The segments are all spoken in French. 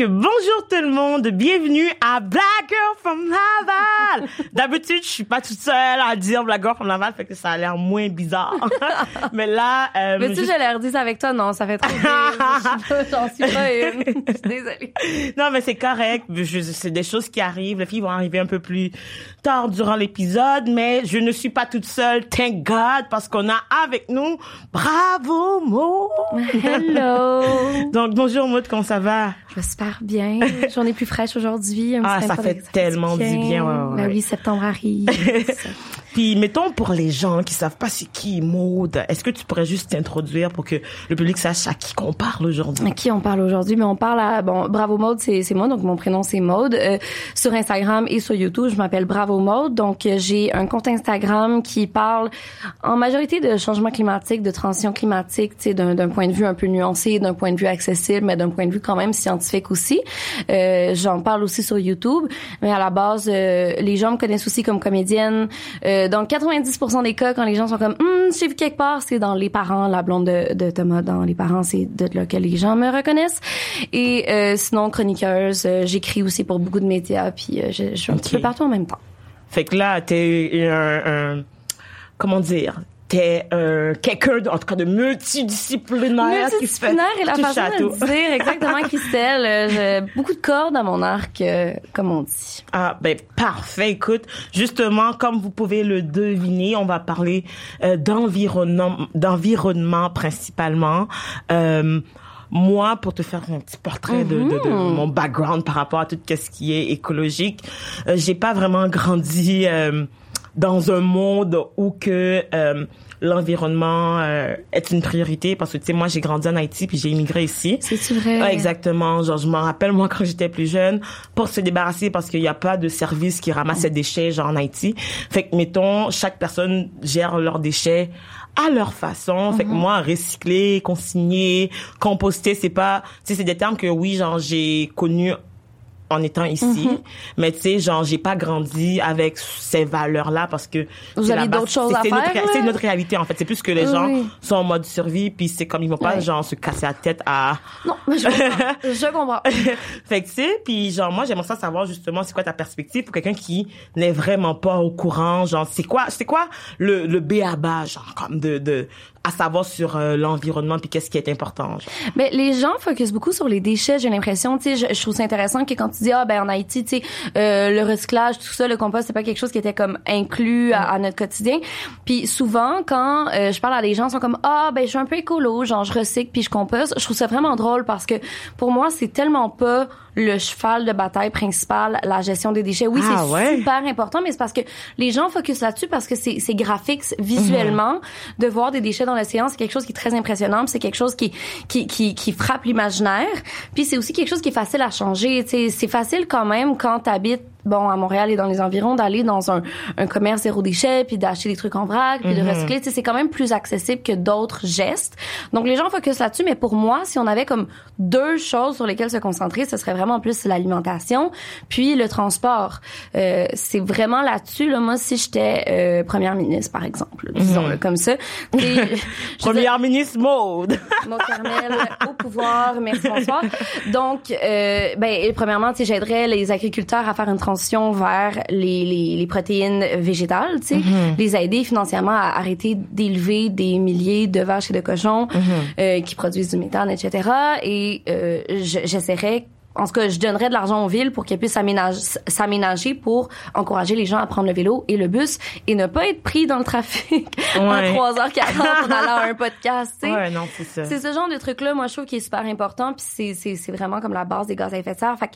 Donc, bonjour tout le monde, bienvenue à Black Girl from Laval. D'habitude, je suis pas toute seule à dire Black Girl from Laval, fait que ça a l'air moins bizarre. Mais là... Euh, Mais tu sais, j'ai l'air dire avec toi, non, ça fait trop. J'en suis pas une. Je suis désolée. Non, mais c'est correct. C'est des choses qui arrivent. Les filles vont arriver un peu plus tard durant l'épisode, mais je ne suis pas toute seule, thank God, parce qu'on a avec nous Bravo Maud. Hello. Donc, bonjour Maud, comment ça va? J'espère bien. J'en ai plus fraîche aujourd'hui. Ah, ça fait tellement du bien. Ouais, Ben oui, septembre arrive. Puis, mettons pour les gens qui savent pas c'est qui Maude, est-ce que tu pourrais juste t'introduire pour que le public sache à qui qu'on parle aujourd'hui? À qui on parle aujourd'hui? Mais on parle à, bon, Bravo Maude, c'est, moi, donc mon prénom c'est Maude. Euh, sur Instagram et sur YouTube, je m'appelle Bravo Maude. Donc, euh, j'ai un compte Instagram qui parle en majorité de changement climatique, de transition climatique, tu sais, d'un, d'un point de vue un peu nuancé, d'un point de vue accessible, mais d'un point de vue quand même scientifique aussi. Euh, j'en parle aussi sur YouTube. Mais à la base, euh, les gens me connaissent aussi comme comédienne. Euh, euh, dans 90% des cas, quand les gens sont comme, hum, j'ai vu quelque part, c'est dans les parents, la blonde de, de Thomas, dans les parents, c'est de là que les gens me reconnaissent. Et euh, sinon, chroniqueuse, euh, j'écris aussi pour beaucoup de médias, puis je, je suis un petit peu partout en même temps. Fait que là, t'es un, un comment dire, t'es euh, quelqu'un, en tout cas, de multidisciplinaire. Multidisciplinaire qui et la façon de dire exactement, Christelle. Euh, j'ai beaucoup de cordes à mon arc, euh, comme on dit. Ah, ben parfait. Écoute, justement, comme vous pouvez le deviner, on va parler euh, d'environnement, d'environnement principalement. Euh, moi, pour te faire un petit portrait de, de, de, mm-hmm. mon background par rapport à tout ce qui est écologique, j'ai pas vraiment grandi dans un monde où que euh, l'environnement euh, est une priorité parce que tu sais moi j'ai grandi en Haïti puis j'ai immigré ici. C'est vrai? Ouais, exactement. Genre je m'en rappelle moi quand j'étais plus jeune pour se débarrasser parce qu'il n'y a pas de service qui ramasse des déchets genre en Haïti. Fait que mettons chaque personne gère leurs déchets à leur façon. Fait que mhm. moi, recycler, consigner, composter, c'est pas, tu sais, c'est des termes que oui, genre, j'ai connu en étant ici. Mhm. Mais tu sais, genre, j'ai pas grandi avec ces valeurs-là parce que vous avez d'autres choses à faire. C'est notre réalité en fait. C'est plus que les gens sont en mode survie puis c'est comme ils vont pas genre se casser la tête à. Non, mais je comprends. je comprends. fait que tu sais, puis genre moi j'aimerais ça savoir justement c'est quoi ta perspective pour quelqu'un qui n'est vraiment pas au courant. Genre c'est quoi, c'est quoi le le B à bas genre comme de de à savoir sur euh, l'environnement puis qu'est-ce qui est important. Mais les gens focusent beaucoup sur les déchets, j'ai l'impression, tu sais, je, trouve ça intéressant que quand tu dis ah ben en Haïti, tu sais, euh, le recyclage, tout ça, le compost, c'est pas quelque chose qui était comme inclus à, notre quotidien. Puis souvent quand euh, je parle à des gens, ils sont comme ah ben je suis un peu écolo, genre je recycle puis je composte. Je trouve ça vraiment drôle parce que pour moi c'est tellement pas le cheval de bataille principal, la gestion des déchets. Oui, ah, c'est super important, mais c'est parce que les gens focusent là-dessus parce que c'est graphique visuellement mhm. de voir des déchets dans l'océan, c'est quelque chose qui est très impressionnant, c'est quelque chose qui qui qui, qui frappe l'imaginaire. Puis c'est aussi quelque chose qui est facile à changer. C'est facile quand même quand tu habites bon à Montréal et dans les environs d'aller dans un, un commerce zéro déchet puis d'acheter des trucs en vrac puis de mhm. recycler. C'est quand même plus accessible que d'autres gestes. Donc les gens focusent là-dessus mais pour moi si on avait comme deux choses sur lesquelles se concentrer ce serait vraiment plus l'alimentation puis le transport. Euh, c'est vraiment là-dessus là. Moi si j'étais euh, première ministre par exemple disons mhm. comme ça première ministre mode Maud Carmel au pouvoir merci bonsoir. Donc euh, ben premièrement tu j'aiderais les agriculteurs à faire une vers les, les, les protéines végétales, tu sais, mm-hmm. les aider financièrement à arrêter d'élever des milliers de vaches et de cochons mm-hmm. euh, qui produisent du méthane, etc. Et euh, j'essaierais en tout cas, je donnerais de l'argent aux villes pour qu'elles puissent s'aménager pour encourager les gens à prendre le vélo et le bus et ne pas être pris dans le trafic ouais. en 3h40 en allant à un podcast. Ouais, non, c'est ça. C'est ce genre de truc-là, moi, je trouve qui est super important. Puis c'est vraiment comme la base des gaz à effet de serre. Fait que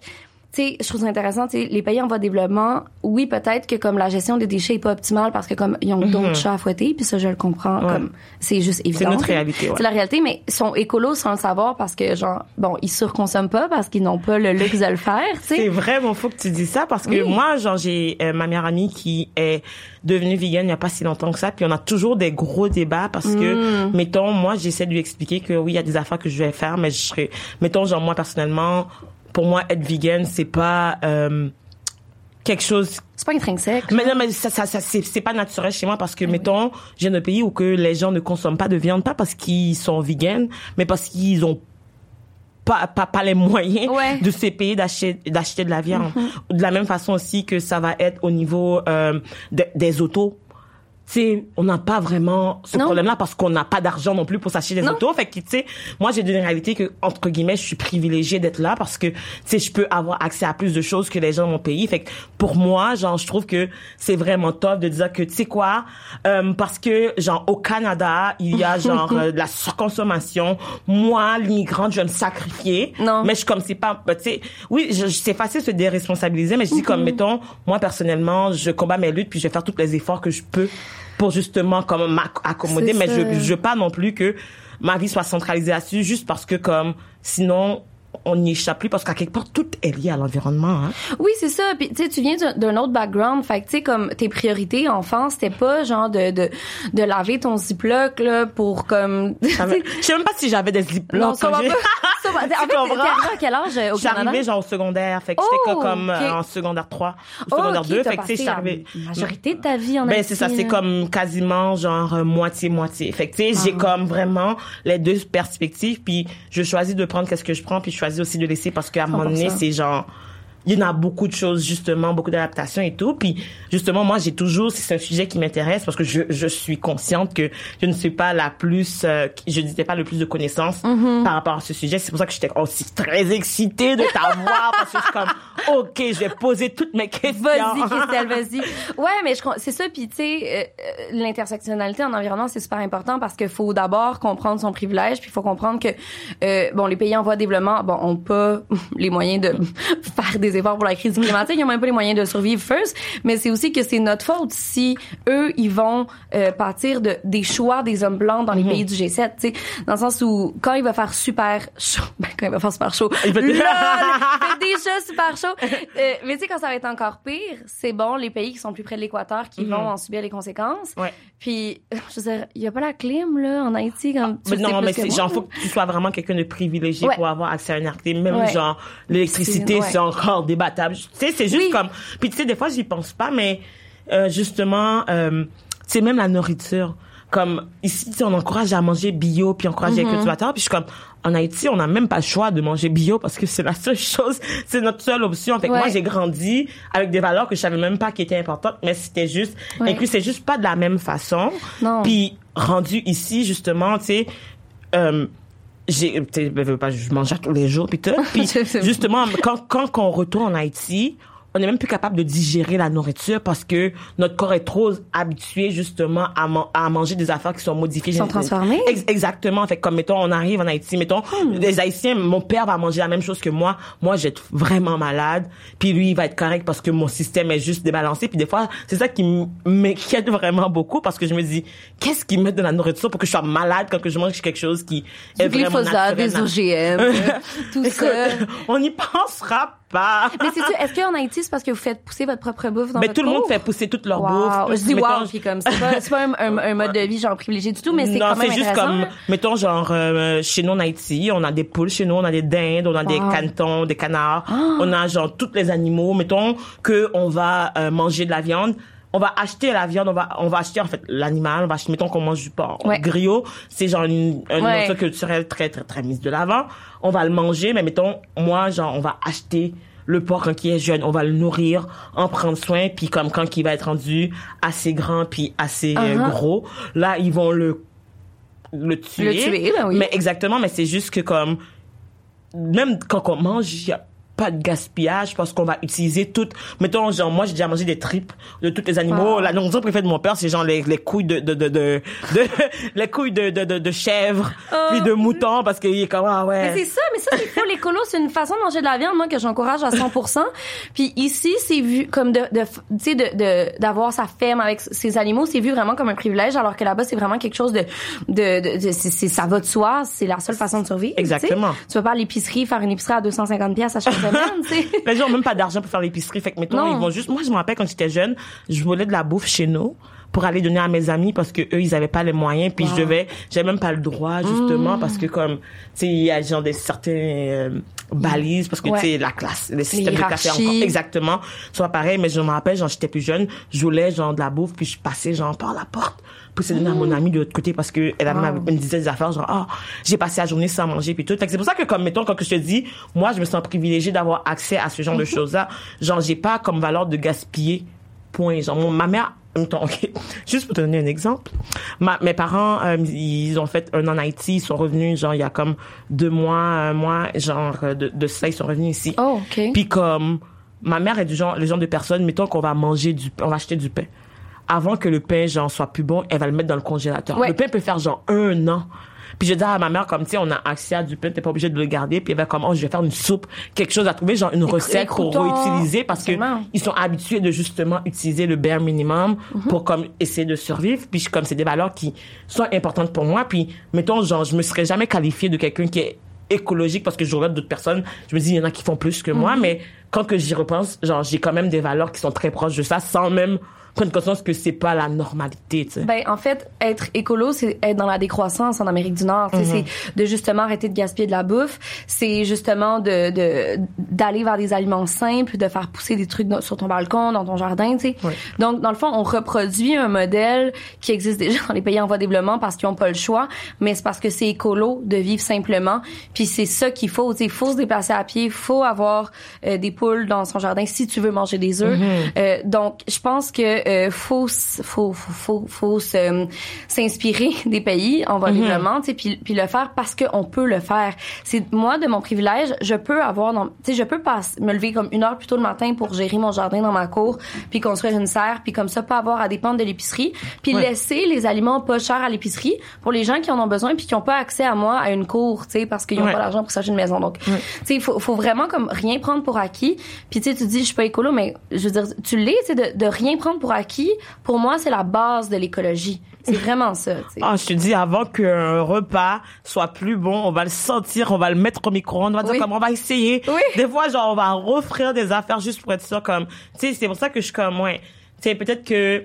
sais, je trouve ça intéressant, tu les pays en voie de développement, oui, peut-être que comme la gestion des déchets est pas optimale parce que comme ils ont d'autres mhm. chats à fouetter, puis ça je le comprends comme c'est juste évident. C'est notre réalité. C'est la réalité, mais ils sont écolos sans le savoir parce que genre bon, ils surconsomment pas parce qu'ils n'ont pas le luxe de le faire, tu C'est vraiment faux que tu dis ça parce que moi genre j'ai euh, ma meilleure amie qui est devenue vegan il y a pas si longtemps que ça, puis on a toujours des gros débats parce que mm. mettons moi j'essaie de lui expliquer que oui, il y a des affaires que je vais faire mais je serais mettons genre moi personnellement pour moi, être vegan, c'est pas euh, quelque chose. C'est pas intrinsèque. Mais non, mais ça, ça, ça c'est pas naturel chez moi parce que, mettons, j'ai un pays où que les gens ne consomment pas de viande, pas parce qu'ils sont vegan, mais parce qu'ils ont pas, pas, pas les moyens Ouais. de ces pays d'acheter d'acheter de la viande. De la même façon aussi que ça va être au niveau euh, de- des autos. Tu sais, on n'a pas vraiment ce problème-là parce qu'on n'a pas d'argent non plus pour s'acheter des Non. autos. Fait que, tu sais, moi, j'ai une réalité que, entre guillemets, je suis privilégiée d'être là parce que, tu sais, je peux avoir accès à plus de choses que les gens dans mon pays. Fait que, pour moi, genre, je trouve que c'est vraiment top de dire que, tu sais quoi, euh, parce que, genre, au Canada, il y a, genre, euh, de la surconsommation. Moi, l'immigrante, je vais me sacrifier. Non. Mais je, comme c'est pas, bah, tu sais, oui, c'est facile de se déresponsabiliser, mais je dis comme, Mhm. mettons, moi, personnellement, je combats mes luttes puis je vais faire tous les efforts que je peux pour justement, comme, m'accommoder, mais ça. je, je veux pas non plus que ma vie soit centralisée là-dessus juste parce que, comme, sinon, on n'y échappe plus parce qu'à quelque part, tout est lié à l'environnement, hein. Oui, c'est ça. Puis tu sais, tu viens d'un- autre background, fait que tu sais comme tes priorités enfant, c'était pas genre de de de laver ton ziploc là pour comme Je sais même pas si j'avais des Non, ziplocs ça va pas. Ça va- En fait, t'es arrivé à quel âge euh, au Canada? arrivée genre au secondaire, fait que Oh, j'étais comme euh, en secondaire 3 ou Oh, secondaire ok, 2, t'as fait que tu sais, la majorité de ta vie en Ben c'est ça, c'est là. comme quasiment genre euh, moitié moitié. Fait que tu sais, j'ai Ah. comme vraiment les deux perspectives puis je choisis de prendre qu'est-ce que je prends puis je choisis aussi de laisser parce qu'à un moment donné, 100%. c'est genre il y en a beaucoup de choses justement, beaucoup d'adaptations et tout. Puis justement, moi, j'ai toujours, c'est un sujet qui m'intéresse parce que je, je suis consciente que je ne suis pas la plus, euh, je n'étais pas le plus de connaissances Mm-hmm. par rapport à ce sujet. C'est pour ça que j'étais aussi très excitée de t'avoir parce que je suis comme, ok, je vais poser toutes mes questions. Vas-y, Christelle, vas-y. Ouais, mais je c'est ça. Puis tu sais, euh, euh, l'intersectionnalité en environnement, c'est super important parce qu'il faut d'abord comprendre son privilège, puis il faut comprendre que euh, bon, les pays en voie de développement, bon, ont pas les moyens de faire des efforts pour la crise climatique, ils ont même pas les moyens de survivre first. Mais c'est aussi que c'est notre faute si eux, ils vont euh, partir de des choix des hommes blancs dans les pays du G7. Tu sais, dans le sens où quand il va faire super chaud, ben, quand il va faire super chaud, Il fait déjà super chaud. Euh, mais tu sais, quand ça va être encore pire, c'est bon, les pays qui sont plus près de l'équateur qui vont en subir les conséquences. Ouais. Puis, je veux dire, il y a pas la clim, là, en Haïti, comme tu Mais non, mais genre faut que tu sois vraiment quelqu'un de privilégié Ouais. pour avoir accès à une artiste. Même Ouais. genre l'électricité, C'est- ouais. c'est débattable. Tu sais, c'est juste Oui. comme. Puis tu sais, des fois j'y pense pas, mais euh, justement, euh, c'est même la nourriture. Comme ici, tu sais, on encourage à manger bio, puis on encourage Mm-hmm. les cultivateurs. Puis je suis comme, en Haïti, on n'a même pas le choix de manger bio parce que c'est la seule chose, c'est notre seule option. Fait que Ouais. moi, j'ai grandi avec des valeurs que je savais même pas qui étaient importantes, mais c'était juste, Ouais. et puis c'est juste pas de la même façon. Non. Puis rendu ici, justement, tu sais, euh, j'ai, sais, ben, je mange à tous les jours, puis tout. Puis justement, quand, quand on retourne en Haïti, on est même plus capable de digérer la nourriture parce que notre corps est trop habitué justement à, man- à manger des affaires qui sont modifiées. Qui sont transformées. Ex- exactement. Fait comme mettons, on arrive en Haïti, mettons, Hmm. les Haïtiens, mon père va manger la même chose que moi. Moi, être vraiment malade. Puis lui, il va être correct parce que mon système est juste débalancé. Puis des fois, c'est ça qui m'inquiète vraiment beaucoup parce que je me dis, qu'est-ce qu'ils mettent dans la nourriture pour que je sois malade quand que je mange quelque chose qui est Du vraiment glyphosate, naturel, des OGM, tout ça. On n'y pensera Mais c'est est-ce qu'en Haïti, c'est parce que vous faites pousser votre propre bouffe dans Mais votre tout le monde fait pousser toute leur Wow. bouffe. Je dis Mettons, wow, puis comme c'est pas, c'est pas un, un- un mode de vie genre privilégié du tout, mais c'est quand même c'est juste comme, mettons, genre, euh, chez nous en Haïti, on a des poules chez nous, on a des dindes, on a des canetons, des canards, Ah. on a genre tous les animaux. Mettons que on va euh, manger de la viande. On va acheter la viande, on va, on va acheter en fait l'animal, on va acheter, mettons qu'on mange du porc. Ouais. Griot, c'est genre une, une Ouais. culturelle très, très, très mise de l'avant. On va le manger, mais mettons, moi, genre, on va acheter le porc quand il est jeune, on va le nourrir, en prendre soin, puis comme quand il va être rendu assez grand puis assez euh, Uh-huh. gros, là, ils vont le le tuer. Le tuer, ben oui. Mais exactement, mais c'est juste que comme même quand on mange, il y a pas de gaspillage parce qu'on va utiliser toutes mettons genre moi j'ai déjà mangé des tripes de tous les animaux Wow. la nourriture préférée de mon père c'est genre les, les couilles de de de, de, de- les couilles de de de, de chèvre puis de mouton parce qu'il est comme ah ouais Oh. Mais c'est ça, mais ça, c'est faux. L'écolo, c'est une façon de manger de la viande, moi, que j'encourage à 100%. Puis ici, c'est vu comme de, de tu sais, de, d'avoir sa ferme avec ses animaux, c'est vu vraiment comme un privilège, alors que là-bas, c'est vraiment quelque chose de, de, de, de- c'est, ça va de soi, c'est la seule façon de survivre. Exactement. Tu vas pas à l'épicerie faire une épicerie à 250 pièces à chaque semaine, tu sais. Les gens ont même pas d'argent pour faire l'épicerie. Fait que, mettons, Non. ils vont juste, moi, je me rappelle quand j'étais jeune, je volais de la bouffe chez nous pour aller donner à mes amis parce que eux ils avaient pas les moyens. Puis je devais j'avais même pas le droit justement parce que comme tu sais il y a genre des certains euh, balises parce que Ouais. tu sais la classe les systèmes de hiérarchies. encore exactement soit pareil. Mais je me rappelle genre j'étais plus jeune je voulais genre de la bouffe puis je passais genre par la porte pour de donner à mon amie de l'autre côté parce que elle Wow. me disait des affaires genre ah j'ai passé la journée sans manger puis tout. C'est pour ça que comme mettons quand je te dis moi je me sens privilégiée d'avoir accès à ce genre de choses là genre j'ai pas comme valeur de gaspiller point. Genre mon- ma mère Juste pour te donner un exemple, ma, mes parents, euh, ils ont fait un an en Haïti, ils sont revenus genre il y a comme deux mois, un mois, genre euh, de, de ça, ils sont revenus ici. Oh, OK. Puis comme ma mère est du genre, le genre de personne, mettons qu'on va manger du, on va acheter du pain. Avant que le pain genre soit plus bon, elle va le mettre dans le congélateur. Ouais. Le pain peut faire genre un an. Puis je dis à ma mère comme tu sais on a accès à du pain, t'es pas obligé de le garder. Puis elle va comme oh je vais faire une soupe, quelque chose à trouver genre une recette pour réutiliser parce que ils sont habitués de justement utiliser le bare minimum Mhm. pour comme essayer de survivre. Puis je- comme c'est des valeurs qui sont importantes pour moi. Puis mettons genre je me serais jamais qualifiée de quelqu'un qui est écologique parce que je regarde d'autres personnes. Je me dis il y en a qui font plus que Mhm. moi, mais quand que j'y repense, genre j'ai quand même des valeurs qui sont très proches de ça sans même prendre conscience que c'est pas la normalité. Tu sais. Ben, en fait, être écolo, c'est être dans la décroissance en Amérique du Nord. Sais, Mhm. C'est de justement arrêter de gaspiller de la bouffe. C'est justement de de- d'aller vers des aliments simples, de faire pousser des trucs sur ton balcon, dans ton jardin. Tu sais. Donc, dans le fond, on reproduit un modèle qui existe déjà dans les pays en voie de développement parce qu'ils ont pas le choix, mais c'est parce que c'est écolo de vivre simplement. Puis c'est ça qu'il faut. Sais, faut se déplacer à pied, faut avoir euh, des poules dans son jardin si tu veux manger des œufs. Euh, donc, je pense que euh, faut faut faut faut, se- s'inspirer des pays en voie de développement, tu sais, puis puis le faire parce que on peut le faire. C'est moi de mon privilège, je peux avoir, tu sais, je peux pas me lever comme une heure plus tôt le matin pour gérer mon jardin dans ma cour, puis construire une serre, puis comme ça pas avoir à dépendre de l'épicerie, puis Ouais. laisser les aliments pas chers à l'épicerie pour les gens qui en ont besoin puis qui ont pas accès à moi à une cour, tu sais, parce qu'ils ont Ouais. pas l'argent pour s'acheter une maison. Donc, tu sais, il faut, faut vraiment comme rien prendre pour acquis. Puis tu sais, tu dis je suis pas écolo, mais je veux dire, tu l'es, tu sais, de, de rien prendre pour acquis. Pour moi, c'est la base de l'écologie. C'est vraiment ça. Ah, je te dis, avant qu'un repas soit plus bon, on va le sentir, on va le mettre au micro-ondes, on va dire comme on va essayer. Oui. Des fois, genre, on va offrir des affaires juste pour être sûr, comme, tu sais, c'est pour ça que je suis comme, ouais, tu sais, peut-être que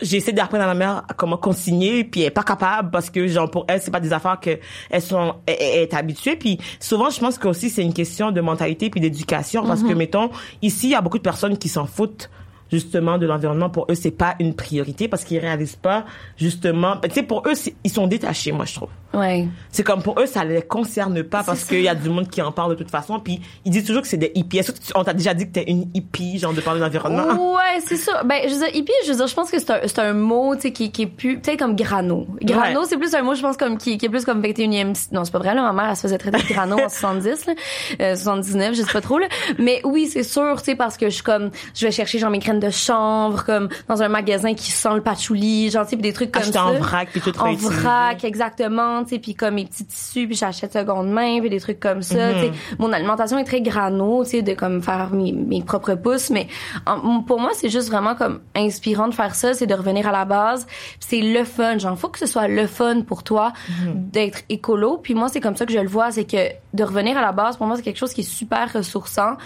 j'essaie d'apprendre à ma mère à comment consigner, puis elle est pas capable parce que, genre, pour elle, c'est pas des affaires que elles sont, elle, elle est habituée. Puis souvent, je pense que aussi c'est une question de mentalité puis d'éducation parce que, mettons, ici, il y a beaucoup de personnes qui s'en foutent justement de l'environnement pour eux c'est pas une priorité parce qu'ils réalisent pas justement tu sais pour eux ils sont détachés moi je trouve Ouais. c'est comme pour eux ça les concerne pas parce qu'il y a du monde qui en parle de toute façon puis ils disent toujours que c'est des hippies est-ce que tu- on t'a déjà dit que t'es une hippie genre de parler de l'environnement? Ouais, c'est ça. Ben, je veux dire, hippie, je veux dire, je pense que c'est un, c'est un mot, tu sais, qui, qui est plus, peut-être comme grano. Grano, Ouais. c'est plus un mot, je pense, comme, qui, qui est plus comme 21e, si- non, c'est pas vrai, là, ma mère, elle se faisait traiter de grano en 70, là, euh, 79, je sais pas trop, là. Mais oui, c'est sûr, tu sais, parce que je suis comme, je vais chercher, genre, mes graines de chanvre, comme, dans un magasin qui sent le patchouli, genre, tu sais, puis des trucs comme Acheter ça. en vrac, puis tout En vrac, exactement, tu sais, puis comme mes petits tissus, puis j'achète seconde main, puis des trucs comme ça, tu sais. Mon alimentation est très grano, tu sais, de comme faire mes, mes propres pousses, mais en- pour moi, c'est juste vraiment comme inspirant de faire ça, c'est de revenir à la base. C'est le fun, genre faut que ce soit le fun pour toi d'être écolo. Puis moi, c'est comme ça que je le vois, c'est que de revenir à la base, pour moi, c'est quelque chose qui est super ressourçant.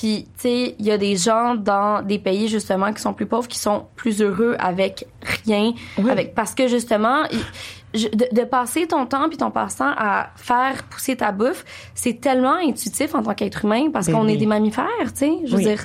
Puis tu sais, il y a des gens dans des pays justement qui sont plus pauvres qui sont plus heureux avec rien, Oui. avec parce que justement je- de, de passer ton temps puis ton passe-temps à faire pousser ta bouffe, c'est tellement intuitif en tant qu'être humain parce Ben qu'on oui. est des mammifères, tu sais. Je veux dire,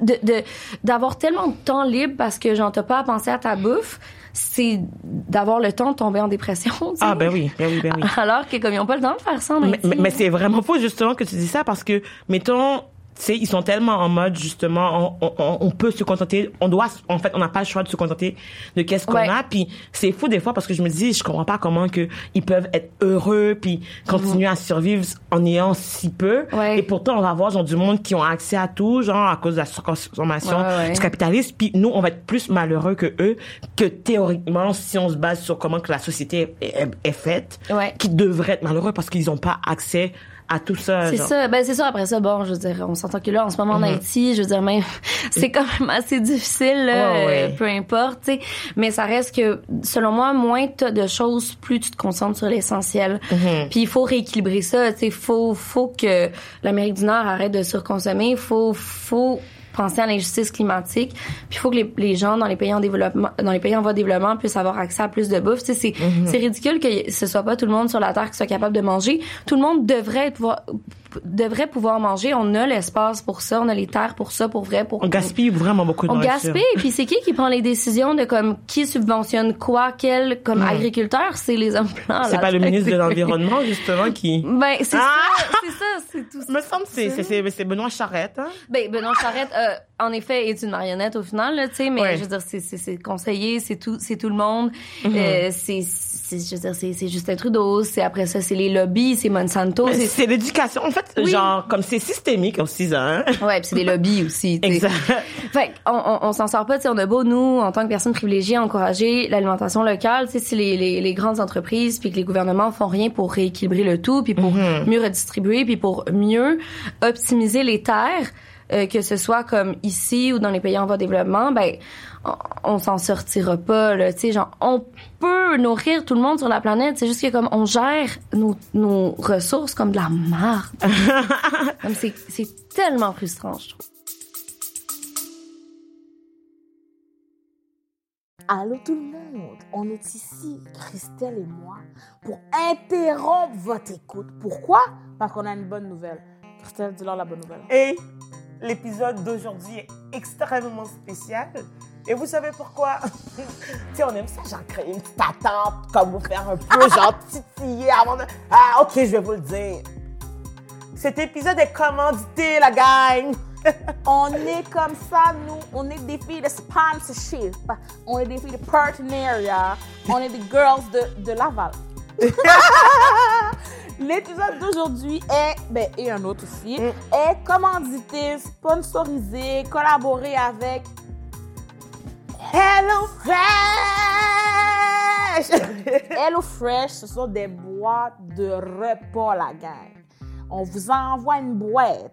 de de- d'avoir tellement de temps libre parce que j'en t'as pas à penser à ta bouffe, c'est d'avoir le temps de tomber en dépression. tu sais. ah ben oui ben oui ben oui Alors que comme ils ont pas le temps de faire ça, mais, mais, mais c'est vraiment faux justement que tu dis ça parce que mettons sais ils sont tellement en mode justement on, on, on peut se contenter on doit en fait on n'a pas le choix de se contenter de qu'est-ce qu'on Ouais. a puis c'est fou des fois parce que je me dis je comprends pas comment que ils peuvent être heureux puis continuer à survivre en ayant si peu Ouais. et pourtant on va avoir genre du monde qui ont accès à tout genre à cause de la surconsommation Ouais, du capitalisme puis nous on va être plus malheureux que eux que théoriquement si on se base sur comment que la société est, est- est faite Ouais. qui devraient être malheureux parce qu'ils n'ont pas accès à tout ça. C'est ça, ben c'est ça. Après ça, bon, je veux dire, on s'entend que là, en ce moment en Haïti, je veux dire, même, c'est quand même assez difficile, là, ouais. euh, peu importe, tu sais. Mais ça reste que, selon moi, moins t'as de choses, plus tu te concentres sur l'essentiel. Puis il faut rééquilibrer ça, tu sais. Faut, faut que l'Amérique du Nord arrête de surconsommer. Faut, faut penser à l'injustice climatique. Puis il faut que les, les gens dans les pays en développement, dans les pays en voie de développement puissent avoir accès à plus de bouffe. Tu sais, c'est Mm-hmm. c'est ridicule que ce soit pas tout le monde sur la terre qui soit capable de manger. Tout le monde devrait pouvoir devrait pouvoir manger. On a l'espace pour ça, on a les terres pour ça, pour vrai, pour On gaspille vraiment beaucoup de on gaspille, puis c'est qui qui prend les décisions de comme qui subventionne quoi, quel comme agriculteur, c'est les hommes blancs. Hmm. C'est pas le ministre de l'Environnement, justement, qui... Ben c'est Ah! ça, c'est ça, c'est tout ça. Me semble c'est- c'est c'est- c'est Benoît Charette, hein? Ben Benoît Charette, euh, en effet, est une marionnette au final, tu sais, mais Ouais. je veux dire, c'est c'est c'est conseiller, c'est tout, c'est tout le monde, Mhm. euh, c'est c'est je veux dire, c'est c'est Justin Trudeau, c'est après ça, c'est les lobbies, c'est Monsanto, c'est l'éducation. En fait, Oui. genre, comme c'est systémique aussi, hein? ouais, puis c'est des lobbies aussi. Exact. Fait on, on, on s'en sort pas, tu on a beau, nous, en tant que personnes privilégiées, encourager l'alimentation locale, tu sais, si les, les, les grandes entreprises puis que les gouvernements font rien pour rééquilibrer le tout, puis pour Mhm. mieux redistribuer, puis pour mieux optimiser les terres, euh, que ce soit comme ici ou dans les pays en voie de développement, ben on, on s'en sortira pas, là, tu sais, genre, on peut nourrir tout le monde sur la planète, c'est juste que comme on gère nos, nos ressources comme de la marde. comme c'est, c'est tellement frustrant, je trouve. Allô tout le monde, on est ici, Christelle et moi, pour interrompre votre écoute. Pourquoi? Parce qu'on a une bonne nouvelle. Christelle, dis-leur la bonne nouvelle. Et l'épisode d'aujourd'hui est extrêmement spécial. Et vous savez pourquoi? tu sais, on aime ça, genre créer une petite attente, comme vous faire un peu, genre titiller avant de... Ah, ok, je vais vous le dire. Cet épisode est commandité, la gang! On est comme ça, nous, on est des filles de sponsorship, on est des filles de partenariat, on est des girls de, de Laval. L'épisode d'aujourd'hui est, ben, et un autre aussi, est commandité, sponsorisé, collaboré avec Hello Fresh! Hello Fresh, ce sont des boîtes de repas, la gang. On vous envoie une boîte.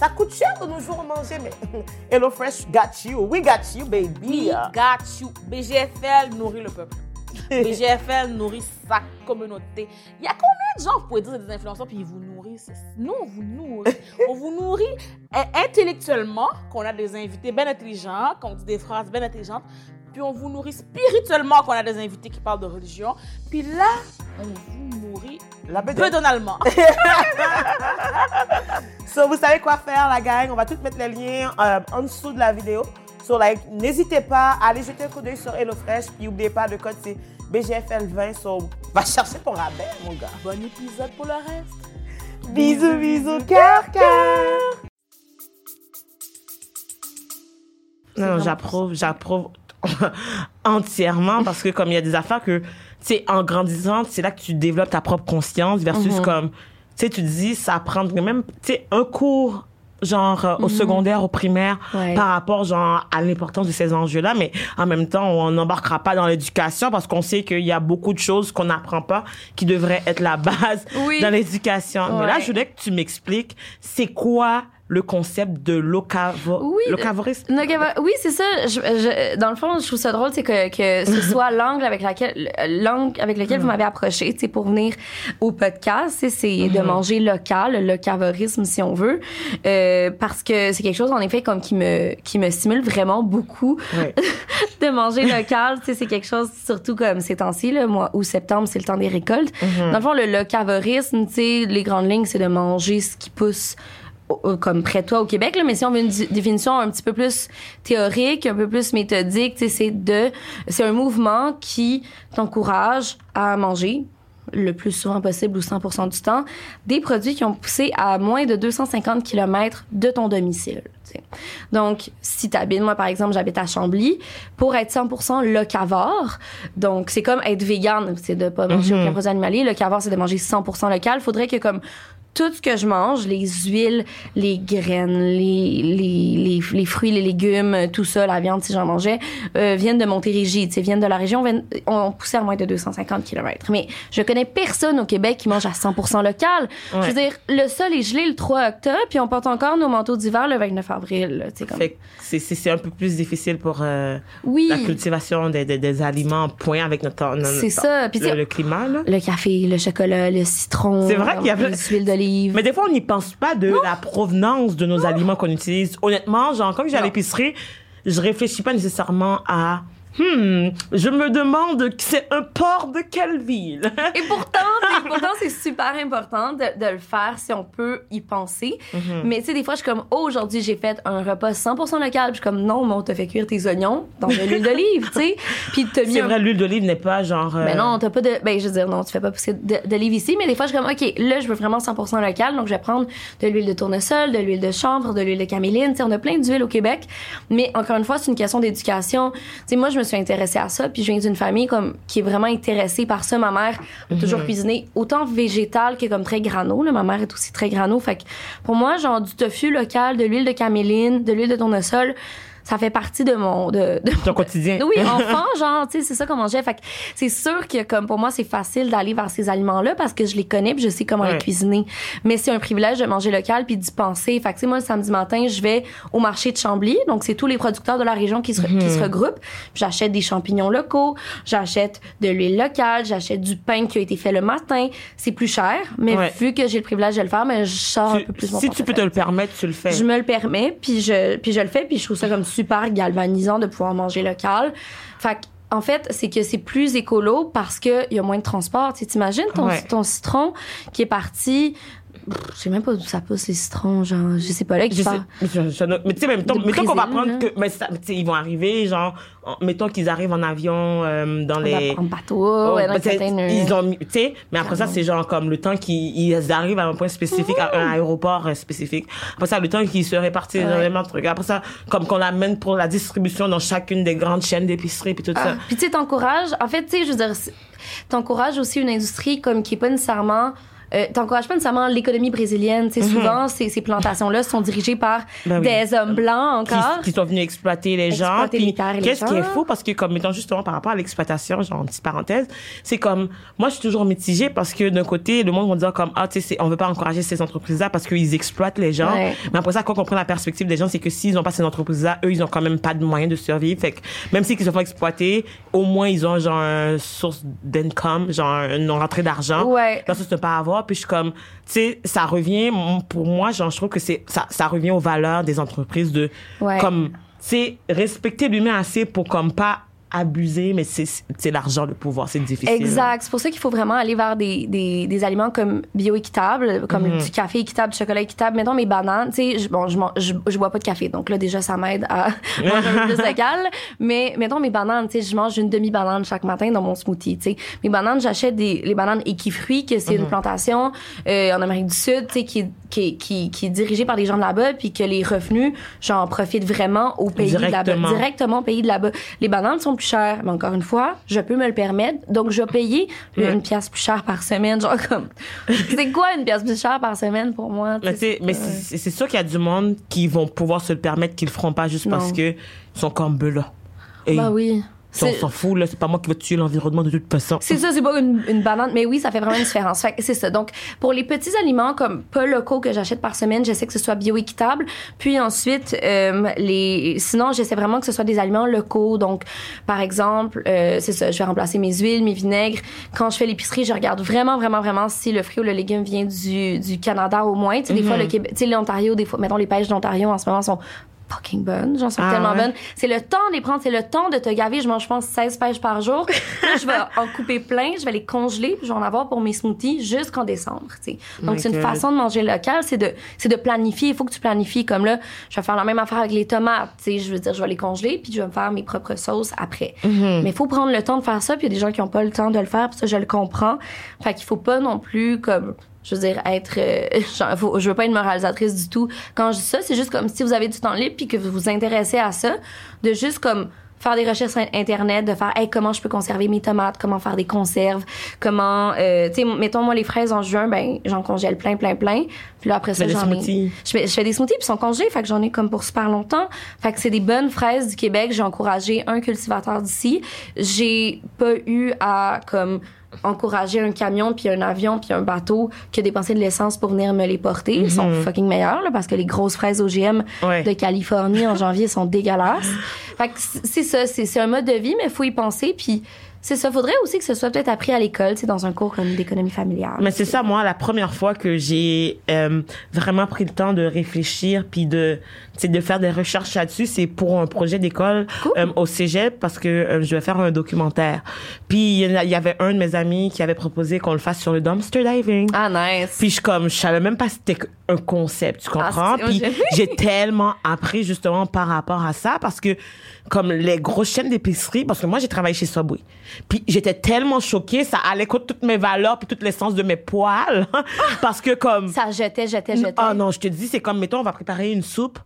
ça coûte cher de nos jours manger, mais HelloFresh got you. We got you, baby. We got you. BGFL nourrit le peuple. BGFL nourrit sa communauté. Il y a combien de gens, vous pouvez dire, des influenceurs, puis ils vous nourrissent? Nous, on vous nourrit. on vous nourrit euh, intellectuellement, qu'on a des invités bien intelligents, qu'on dit des phrases bien intelligentes, puis on vous nourrit spirituellement, qu'on a des invités qui parlent de religion, puis là, on vous nourrit La peu bedette. donalement. So, vous savez quoi faire, la gang. On va tout mettre les liens euh, en dessous de la vidéo. So, like, n'hésitez pas à aller jeter un coup d'œil sur HelloFresh. Puis, n'oubliez pas, le code, c'est BGFL20. So, va chercher ton rabais, mon gars. bon épisode pour le reste. Bisous, bisous, cœur, cœur. Non, j'approuve, j'approuve entièrement parce que comme il y a des affaires que, sais, en grandissant, c'est là que tu développes ta propre conscience versus comme, tu sais, tu dis, ça prendrait même, tu sais, un cours genre euh, au secondaire, au primaire, Ouais. par rapport genre à l'importance de ces enjeux-là, mais en même temps, on n'embarquera pas dans l'éducation parce qu'on sait qu'il y a beaucoup de choses qu'on n'apprend pas qui devraient être la base Oui. dans l'éducation. Mais là, je voulais que tu m'expliques, c'est quoi le concept de locavo Oui, locavorisme. Euh, oui, c'est ça. Je- je- dans le fond, je trouve ça drôle, c'est que, que ce soit l'angle avec laquelle, l'angle avec lequel vous m'avez approché, sais, pour venir au podcast, c'est de manger local, le locavorisme, si on veut, euh, parce que c'est quelque chose, en effet, comme qui me, qui me stimule vraiment beaucoup de manger local. c'est quelque chose, surtout comme ces temps-ci, là, moi, ou septembre, c'est le temps des récoltes. Dans le fond, le locavorisme, tu sais, les grandes lignes, c'est de manger ce qui pousse comme près de toi au Québec, là, mais si on veut une définition un petit peu plus théorique, un peu plus méthodique, c'est de, c'est un mouvement qui t'encourage à manger le plus souvent possible ou 100% du temps, des produits qui ont poussé à moins de 250 km de ton domicile. tu sais. Donc, si tu habites, moi par exemple, j'habite à Chambly, pour être 100% locavore, donc c'est comme être vegan, c'est de pas manger aucun produit animalier, locavore c'est de manger 100% local, faudrait que comme tout ce que je mange, les huiles, les graines, les, les, les, les fruits, les légumes, tout ça, la viande, si j'en mangeais, euh, viennent de Montérégie, tu sais, viennent de la région, viennent, on poussait à moins de 250 km. Mais je connais personne au Québec qui mange à 100% local. Je veux dire, le sol est gelé le 3 octobre, puis on porte encore nos manteaux d'hiver le 29 avril. tu sais, comme... C'est- un peu plus difficile pour euh, Oui, la cultivation des, des, des aliments en point avec notre, notre- c'est ça. Puis le, climat. Là. le café, le chocolat, le citron, C'est vrai qu'il y a- les huiles Mais des fois, on n'y pense pas de la provenance de nos aliments qu'on utilise. Honnêtement, genre, quand je vais à l'épicerie, je réfléchis pas nécessairement à Hmm, je me demande c'est un port de quelle ville. Et pourtant, c'est- pourtant c'est super important de, de le faire si on peut y penser. Mhm. Mais tu sais, des fois, je suis comme, oh, aujourd'hui, j'ai fait un repas 100% local. Puis je suis comme, non, mais on t'a fait cuire tes oignons dans de l'huile d'olive, tu sais. Puis t'as mis c'est un vrai, l'huile d'olive n'est pas genre. euh, ben non, t'as pas de. Ben, je veux dire, non, tu fais pas pousser d'olive ici, mais des fois, je suis comme, OK, là, je veux vraiment 100% local, donc je vais prendre de l'huile de tournesol, de l'huile de chanvre, de l'huile de caméline. Tu sais, on a plein d'huiles au Québec. Mais encore une fois, c'est une question d'éducation. Tu sais, moi, je me suis intéressée à ça, puis je viens d'une famille comme qui est vraiment intéressée par ça. Ma mère a toujours cuisiné autant végétal que comme très grano. Là. Ma mère est aussi très grano. Fait que pour moi, genre du tofu local, de l'huile de caméline, de l'huile de tournesol, ça fait partie de mon. De, de Ton quotidien. oui, enfant, genre, tu sais, c'est ça qu'on mangeait. Fait que c'est sûr que, comme pour moi, c'est facile d'aller vers ces aliments-là parce que je les connais puis je sais comment Ouais. les cuisiner. Mais c'est un privilège de manger local puis d'y penser. Fait que, tu sais, moi, le samedi matin, je vais au marché de Chambly. Donc, c'est tous les producteurs de la région qui se, qui Mhm. se regroupent. Puis J'achète des champignons locaux, j'achète de l'huile locale, j'achète du pain qui a été fait le matin. C'est plus cher, mais Ouais. vu que j'ai le privilège de le faire, mais je sors un peu plus mon si tu peux te le permettre, tu le fais. Je me le permets, puis je, puis je le fais, puis je trouve ça comme super galvanisant de pouvoir manger local. Fait en fait, c'est que c'est plus écolo parce qu'il y a moins de transport. Tu t'imagines ton, Ouais. ton citron qui est parti. Je sais même pas d'où ça pousse les citrons, genre, je sais pas là qui mais je- je- mais tu sais, Du mettons qu'on va prendre que, mais ça, tu sais, ils vont arriver, genre, en- mettons qu'ils arrivent en avion euh, dans les. En bateau, Oh, ouais, dans ben, c'est- certaines- ils ont tu sais mais après ça c'est genre comme le temps qu'ils ils arrivent à un point spécifique à un aéroport euh, spécifique après ça le temps qu'ils se répartissent Ouais. énormément de trucs après ça comme qu'on l'amène pour la distribution dans chacune des grandes chaînes d'épicerie puis tout Ah. ça Puis tu sais, t'encourages. En fait, tu sais, je veux dire, c'est- t'encourages aussi une industrie comme qui est pas nécessairement. Euh, t'encourages pas nécessairement l'économie brésilienne. Tu sais, souvent, ces, ces plantations-là sont dirigées par. Ben oui. des hommes blancs encore. qui sont venus exploiter les gens. Qu'est-ce qui est fou? Parce que comme mettons justement par rapport à l'exploitation, genre en petite parenthèse, c'est comme moi je suis toujours mitigée parce que d'un côté le monde va dire comme ah tu sais on veut pas encourager ces entreprises là parce qu'ils exploitent les gens. Ouais. Mais après ça quand on prend la perspective des gens c'est que s'ils ont pas ces entreprises là, eux ils ont quand même pas de moyens de survivre. Fait que même s'ils se font exploiter, au moins ils ont genre une source d'income, genre une rentrée d'argent. Ouais. Ça, c'est ne pas avoir. Puis je suis comme, tu sais, ça revient, pour moi, genre, je trouve que c'est, ça, ça revient aux valeurs des entreprises de, Ouais. comme, tu sais, respecter l'humain assez pour, comme, pas abuser, mais c'est, l'argent, le pouvoir, c'est difficile. Exact. C'est pour ça qu'il faut vraiment aller vers des, des, des aliments comme bio-équitables, comme Mhm. du café équitable, du chocolat équitable. Mettons mes bananes. Tu sais, bon, je, je, je bois pas de café, donc là, déjà, ça m'aide à manger un peu plus local. Mais mettons mes bananes, tu sais, je mange une demi-banane chaque matin dans mon smoothie, tu sais. Mes bananes, j'achète des, les bananes équifruits, que c'est une Mhm. plantation euh, en Amérique du Sud, tu sais, qui, qui, qui, qui est dirigée par des gens de là-bas, puis que les revenus, j'en profite vraiment au pays de là-bas. Directement au pays de là-bas. Les bananes sont plus chères, mais encore une fois, je peux me le permettre, donc je vais payer Ouais. une pièce plus chère par semaine, genre comme... c'est quoi une pièce plus chère par semaine pour moi? Mais, sais, tu sais, mais c'est- sûr qu'il y a du monde qui vont pouvoir se le permettre, qui le feront pas juste parce que sont comme là. Et Bah oui. Ça, on s'en fout, là. C'est pas moi qui vais tuer l'environnement de toute façon. C'est ça, c'est pas une, une banane, mais oui, ça fait vraiment une différence. Fait c'est ça. Donc, pour les petits aliments comme pas locaux que j'achète par semaine, j'essaie que ce soit bioéquitable. Puis ensuite, euh, les, sinon, j'essaie vraiment que ce soit des aliments locaux. Donc, par exemple, euh, c'est ça, je vais remplacer mes huiles, mes vinaigres. Quand je fais l'épicerie, je regarde vraiment, vraiment, vraiment si le fruit ou le légume vient du, du Canada au moins. Tu sais, des fois, le Québec, tu sais, l'Ontario, des fois, mettons, les pêches d'Ontario en ce moment sont fucking bonnes, j'en sont Ah tellement ouais? bonnes. C'est le temps de les prendre, c'est le temps de te gaver. Je mange, je pense, 16 pêches par jour. Là, je vais en couper plein, je vais les congeler, puis je vais en avoir pour mes smoothies jusqu'en décembre, tu sais. Donc, c'est une façon de manger local, c'est de, c'est de planifier. Il faut que tu planifies. Comme là, je vais faire la même affaire avec les tomates, tu sais. Je veux dire, je vais les congeler, puis je vais me faire mes propres sauces après. Mm-hmm. Mais il faut prendre le temps de faire ça, puis il y a des gens qui n'ont pas le temps de le faire, puis ça, je le comprends. Fait qu'il faut pas non plus, comme, je veux dire, être. euh, genre, faut- je veux pas être moralisatrice du tout. Quand je dis ça, c'est juste comme si vous avez du temps libre puis que vous vous intéressez à ça, de juste comme faire des recherches sur internet, de faire hey, comment je peux conserver mes tomates, comment faire des conserves, comment euh, tu sais mettons moi les fraises en juin ben j'en congèle plein plein plein, puis là après ça j'en ai je fais, je fais des smoothies puis sont congelés, fait que j'en ai comme pour super longtemps. Fait que c'est des bonnes fraises du Québec. J'ai encouragé un cultivateur d'ici. J'ai pas eu à comme encourager un camion puis un avion puis un bateau que dépenser de l'essence pour venir me les porter. Ils sont fucking meilleurs là, parce que les grosses fraises OGM Ouais. de Californie en janvier sont dégueulasses. Fait que c'est ça, c'est c'est un mode de vie mais faut y penser puis c'est ça, faudrait aussi que ce soit peut-être appris à l'école, c'est dans un cours comme d'économie familiale. Mais c'est ça, moi, la première fois que j'ai euh, vraiment pris le temps de réfléchir puis de, de faire des recherches là-dessus, c'est pour un projet d'école Cool. euh, au cégep parce que euh, je vais faire un documentaire. Puis il y avait un de mes amis qui avait proposé qu'on le fasse sur le dumpster diving. Ah nice. Puis je comme je savais même pas c'était un concept, tu comprends? c'est- Puis j'ai tellement appris justement par rapport à ça parce que comme les grosses chaînes d'épicerie parce que moi j'ai travaillé chez Subway. Puis j'étais tellement choquée, ça allait contre toutes mes valeurs puis toute l'essence de mes poils parce que comme ça jetait, jetait, jetait. ah non, je te dis, c'est comme, mettons, on va préparer une soupe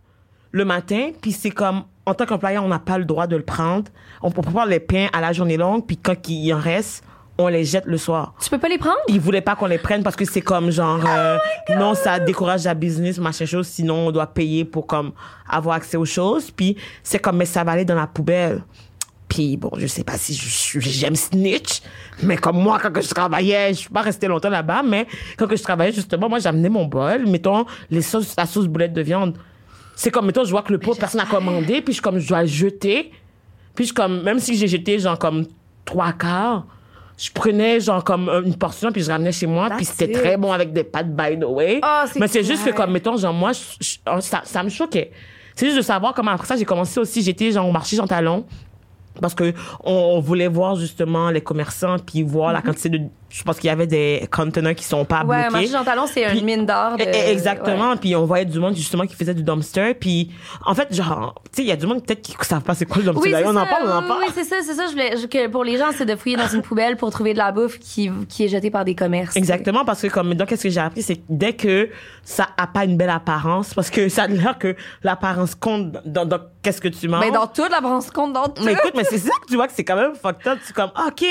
le matin, puis c'est comme, en tant qu'employé, on n'a pas le droit de le prendre. On peut prendre les pains à la journée longue, puis quand il en reste, on les jette le soir. Tu peux pas les prendre? Ils voulaient pas qu'on les prenne parce que c'est comme genre euh, non ça décourage la business machin chose. Sinon on doit payer pour comme avoir accès aux choses. Puis c'est comme mais ça va aller dans la poubelle. Puis bon je sais pas si j'aime snitch mais comme moi quand que je travaillais je suis pas restée longtemps là-bas mais quand que je travaillais justement moi j'amenais mon bol mettons les sauces la sauce boulette de viande. C'est comme mettons je vois que le pot personne n'a commandé puis je comme je dois le jeter. Puis je comme même si j'ai jeté genre comme trois quarts je prenais genre comme euh, une portion puis je ramenais chez moi puis c'était it. très bon avec des pâtes by the way. Ah, c'est mais c'est juste que comme mettons genre moi je- je- ça, ça me choquait. C'est juste de savoir comment après ça j'ai commencé aussi j'étais genre au marché Jean Talon parce que on, on voulait voir justement les commerçants puis voir la quantité de je pense qu'il y avait des conteneurs qui sont pas. Ouais, bloqués marché Jean Talon, c'est une mine d'or. de- eh, Exactement. ouais. Puis on voyait du monde justement qui faisait du dumpster. Puis en fait, genre, tu sais, il y a du monde peut-être qui savent pas c'est quoi le dumpster. Oui, on en parle, on en parle. Oui, c'est ça, c'est ça. Je voulais, je- que pour les gens, c'est de fouiller dans une poubelle pour trouver de la bouffe qui, qui est jetée par des commerces. Exactement, parce que comme donc qu'est-ce que j'ai appris, c'est que dès que ça a pas une belle apparence, parce que ça a l'air que l'apparence compte dans, dans qu'est-ce que tu manges. Mais dans toute la branche compte, dans tout. Mais écoute, mais c'est ça que tu vois que c'est quand même fucked up. C'est comme, OK.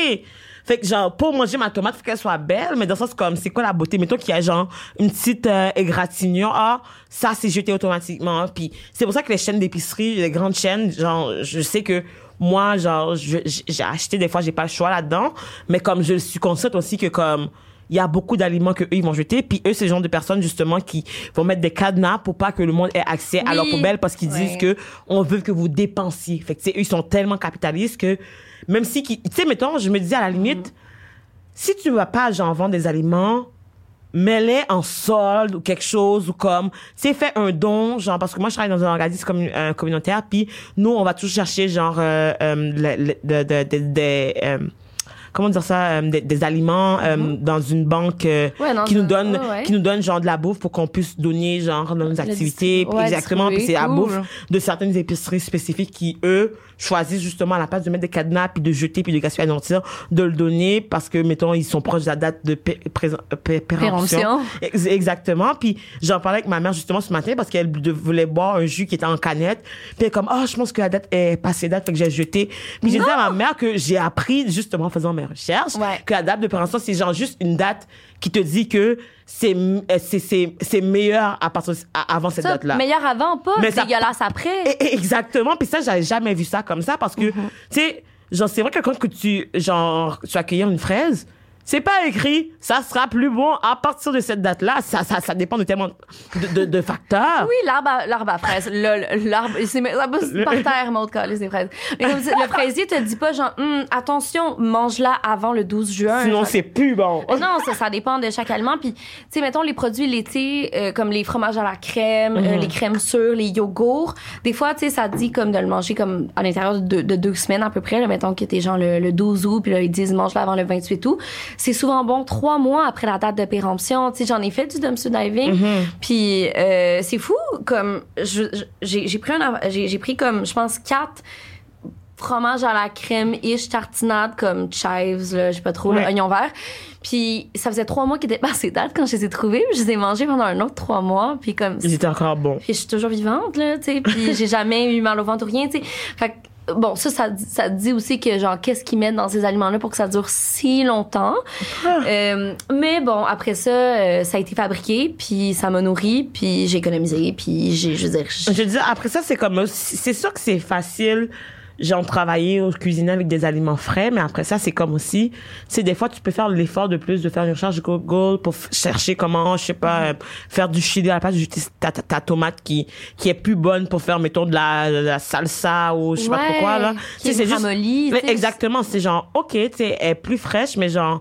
Fait que genre, pour manger ma tomate, faut qu'elle soit belle, mais dans le sens comme, c'est quoi la beauté? Mettons qu'il y a genre une petite euh, égratignure. Ah, ça, c'est jeté automatiquement. Puis c'est pour ça que les chaînes d'épicerie, les grandes chaînes, genre, je sais que moi, genre, j'ai acheté des fois, j'ai pas le choix là-dedans. Mais comme je suis consciente aussi que comme, il y a beaucoup d'aliments que eux ils vont jeter puis eux c'est le genre de personnes justement qui vont mettre des cadenas pour pas que le monde ait accès à Oui. leur poubelle parce qu'ils Ouais. disent que on veut que vous dépensiez. Fait que, eux, ils sont tellement capitalistes que, même si, qui- tu sais, mettons, je me disais à la limite, si tu vas pas, genre, vendre des aliments, mets-les en solde ou quelque chose ou comme, tu sais, fais un don, genre, parce que moi, je travaille dans un organisme commun- euh, communautaire, puis nous, on va toujours chercher, genre, euh, euh, le- le- de- de- de- des, comment dire ça, euh, des, des aliments euh, dans une banque euh, Ouais, qui nous donne, ouais, qui nous donne, genre, de la bouffe pour qu'on puisse donner, genre, dans nos activités, exactement, puis c'est la cool. bouffe de certaines épiceries spécifiques qui, eux, choisissent justement à la place de mettre des cadenas, puis de jeter, puis de gaspiller la nourriture, de le donner parce que, mettons, ils sont proches de la date de euh, pé- péremption. Péremption. Ex- Exactement. Puis j'en parlais avec ma mère justement ce matin parce qu'elle voulait boire un jus qui était en canette. Puis elle est comme, oh, je pense que la date est passée date, fait que j'ai jeté. Puis j'ai dit à ma mère que j'ai appris justement en faisant mes recherches Ouais. que la date de péremption, c'est genre juste une date qui te dit que c'est euh, c'est meilleur à partir à- avant cette Ça, date là. meilleur avant, pas Mais ça- dégueulasse après. Et- et- Exactement. Puis ça, j'avais jamais vu ça comme ça parce que, tu sais, genre, c'est vrai que quand que tu, genre, tu vas cueillir une fraise, c'est pas écrit, ça sera plus bon à partir de cette date-là. Ça, ça, ça dépend de tellement de, de, de facteurs. Oui, l'arbre à, l'arbre à fraises. Le- L'arbre, c'est par terre, mon cas, les fraises. Mais comme le fraisier te dit pas genre, Hum, attention, mange-la avant le 12 juin. Sinon, c'est plus bon. non, ça, ça dépend de chaque aliment. Puis, tu sais, mettons les produits laitiers, euh, comme les fromages à la crème, Mhm. euh, les crèmes sûres, les yogourts. Des fois, tu sais, ça dit comme de le manger comme à l'intérieur de, deux- de deux semaines à peu près. Là, mettons que t'es genre le, le 12 août, puis là, ils disent mange-la avant le 28 août. C'est souvent bon trois mois après la date de péremption. Tu sais, j'en ai fait du dumpster diving. Mhm. Puis, euh, c'est fou. Comme, j'ai pris un, j'ai pris comme, je pense, quatre fromage à la crème ish tartinade comme chives là, je sais pas trop, Ouais. là, oignon vert. Puis ça faisait trois mois qu'ils étaient passés date quand je les ai trouvés. Je les ai mangés pendant un autre trois mois. Puis comme Ils étaient encore bons. puis je suis toujours vivante là, tu sais. Puis j'ai jamais eu mal au ventre ou rien, tu sais. Bon, ça, ça, dit- ça dit aussi que genre qu'est-ce qu'ils mettent dans ces aliments-là pour que ça dure si longtemps. Euh, mais bon, après ça, euh, ça a été fabriqué, puis ça m'a nourri, puis j'ai économisé, puis j'ai, je veux dire, Je veux dire, après ça, c'est comme, c'est sûr que c'est facile, genre, travailler ou cuisiner avec des aliments frais, mais après ça, c'est comme aussi, c'est des fois, tu peux faire l'effort de plus de faire une recherche Google pour chercher comment, je sais pas, euh, faire du chili à la place d'utiliser ta, ta, ta tomate qui, qui est plus bonne pour faire, mettons, de la, de la salsa ou je sais pas Ouais, pourquoi, là. qui est juste- exactement, c'est genre, ok, tu sais, elle est plus fraîche, mais genre,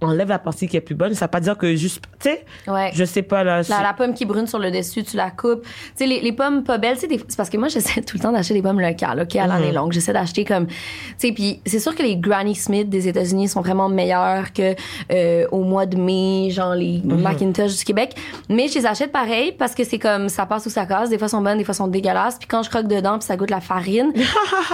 enlève la partie qui est plus bonne, ça veut pas dire que juste, tu sais, Ouais. je sais pas, là. La, c'est- la pomme qui brune sur le dessus, tu la coupes. Tu sais, les, les pommes pas belles, c'est parce que moi, j'essaie tout le temps d'acheter des pommes locales, OK, à Mhm. l'année longue. J'essaie d'acheter comme, tu sais, puis c'est sûr que les Granny Smith des États-Unis sont vraiment meilleurs que euh, au mois de mai, genre les Mhm. Macintosh du Québec. Mais je les achète pareil parce que c'est comme, ça passe ou ça casse. Des fois, sont bonnes, des fois, sont dégueulasses. Puis quand je croque dedans, puis ça goûte la farine,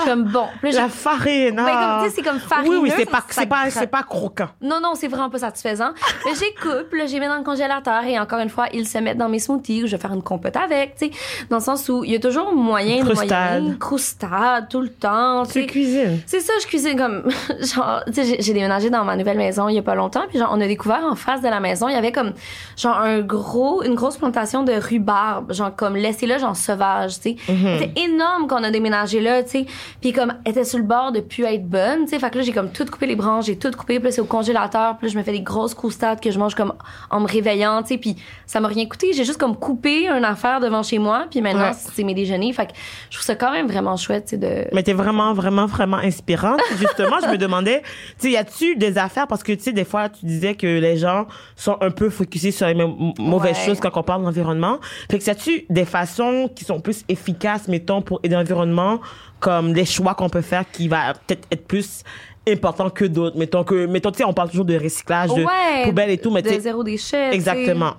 comme, bon. Là, La farine, Ouais, ah. comme, tu sais, c'est comme Oui, oui, farineux, c'est pas, c'est pas, c'est pas croquant. non, non, c'est vraiment pas satisfaisant. Mais j'ai coupe, là, j'ai mis dans le congélateur et encore une fois, ils se mettent dans mes smoothies ou je vais faire une compote avec, tu sais. Dans le sens où il y a toujours moyen de Croustade. moyen. Croustade, tout le temps, tu cuisines. C'est ça, je cuisine comme, genre, tu sais, j'ai- déménagé dans ma nouvelle maison il y a pas longtemps, puis genre, on a découvert en face de la maison, il y avait comme, genre, un gros, une grosse plantation de rhubarbe, genre, comme, laissé là, genre, sauvage, tu sais. C'était énorme qu'on a déménagé là, tu sais. Puis comme, elle était sur le bord de plus être bonne, tu sais. Fait que là, j'ai comme tout coupé les branches, j'ai tout coupé, puis là, c'est au congélateur, puis là, je me fais des grosses croustades que je mange comme en me réveillant, tu sais. Puis ça m'a rien coûté, j'ai juste comme coupé une affaire devant chez moi, puis maintenant, Ouais. c'est mes déjeuners. Fait que je trouve ça quand même vraiment chouette, tu sais, de... Mais t'es vraiment, vraiment, vraiment inspirante. Justement, je me demandais, tu sais, y a-tu des affaires? Parce que tu sais, des fois, tu disais que les gens sont un peu focusés sur les mauvaises Ouais. choses quand on parle de l'environnement. Fait que y a-tu des façons qui sont plus efficaces, mettons, pour aider l'environnement, comme des choix qu'on peut faire qui va peut-être être plus important que d'autres. Mettons que, mettons, tu sais, on parle toujours de recyclage, de Ouais, poubelles et tout, mais tu sais, zéro déchet. exactement.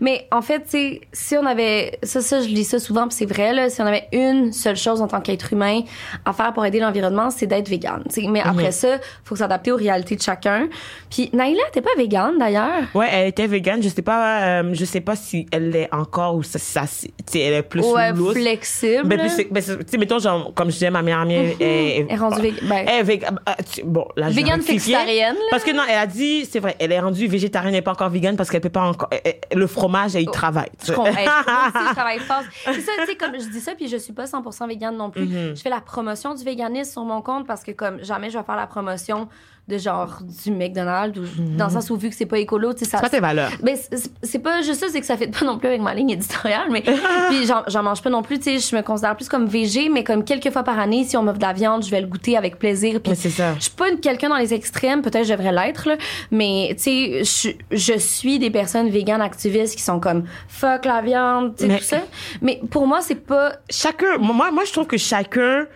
Mais en fait, tu si on avait ça, ça, je lis ça souvent, puis c'est vrai là, si on avait une seule chose en tant qu'être humain à faire pour aider l'environnement, c'est d'être sais. Mais Mhm. après ça, faut s'adapter aux réalités de chacun. Puis Naïla, t'es pas végane d'ailleurs? Ouais, elle était végane. Je sais pas, euh, je sais pas si elle l'est encore ou ça, ça elle est plus Ouais, flexible. Ben, plus, ben, c'est- tu sais, mettons, genre, comme je disais, ma meilleure amie est, Elle est rendue vég- ben- Elle est véga- ah, bon, là, Végane flexitarienne. Parce que non, elle a dit, c'est vrai, elle est rendue végétarienne, elle n'est pas encore végane parce qu'elle peut pas encore, elle- elle- le fromage, elle y travaille. Je comprends. Hey, moi aussi, je travaille fort. C'est ça, tu sais, comme je dis ça, puis je suis pas 100% végane non plus. Mm-hmm. Je fais la promotion du véganisme sur mon compte parce que comme jamais je vais faire la promotion de genre du McDonald's ou dans le sens où vu que c'est pas écolo, tu sais, ça. C'est pas tes valeurs. Mais c'est- pas juste ça, c'est que ça fait pas non plus avec ma ligne éditoriale, mais puis j'en j'en mange pas non plus, tu sais, je me considère plus comme végé, mais comme quelques fois par année, si on m'offre de la viande, je vais le goûter avec plaisir. Puis c'est ça. je suis pas quelqu'un dans les extrêmes, peut-être je devrais l'être, là, mais tu sais, je, suis des personnes véganes activistes qui sont comme fuck la viande, tu sais, tout ça. Mais pour moi, c'est pas. Chacun, moi, moi, je trouve que chacun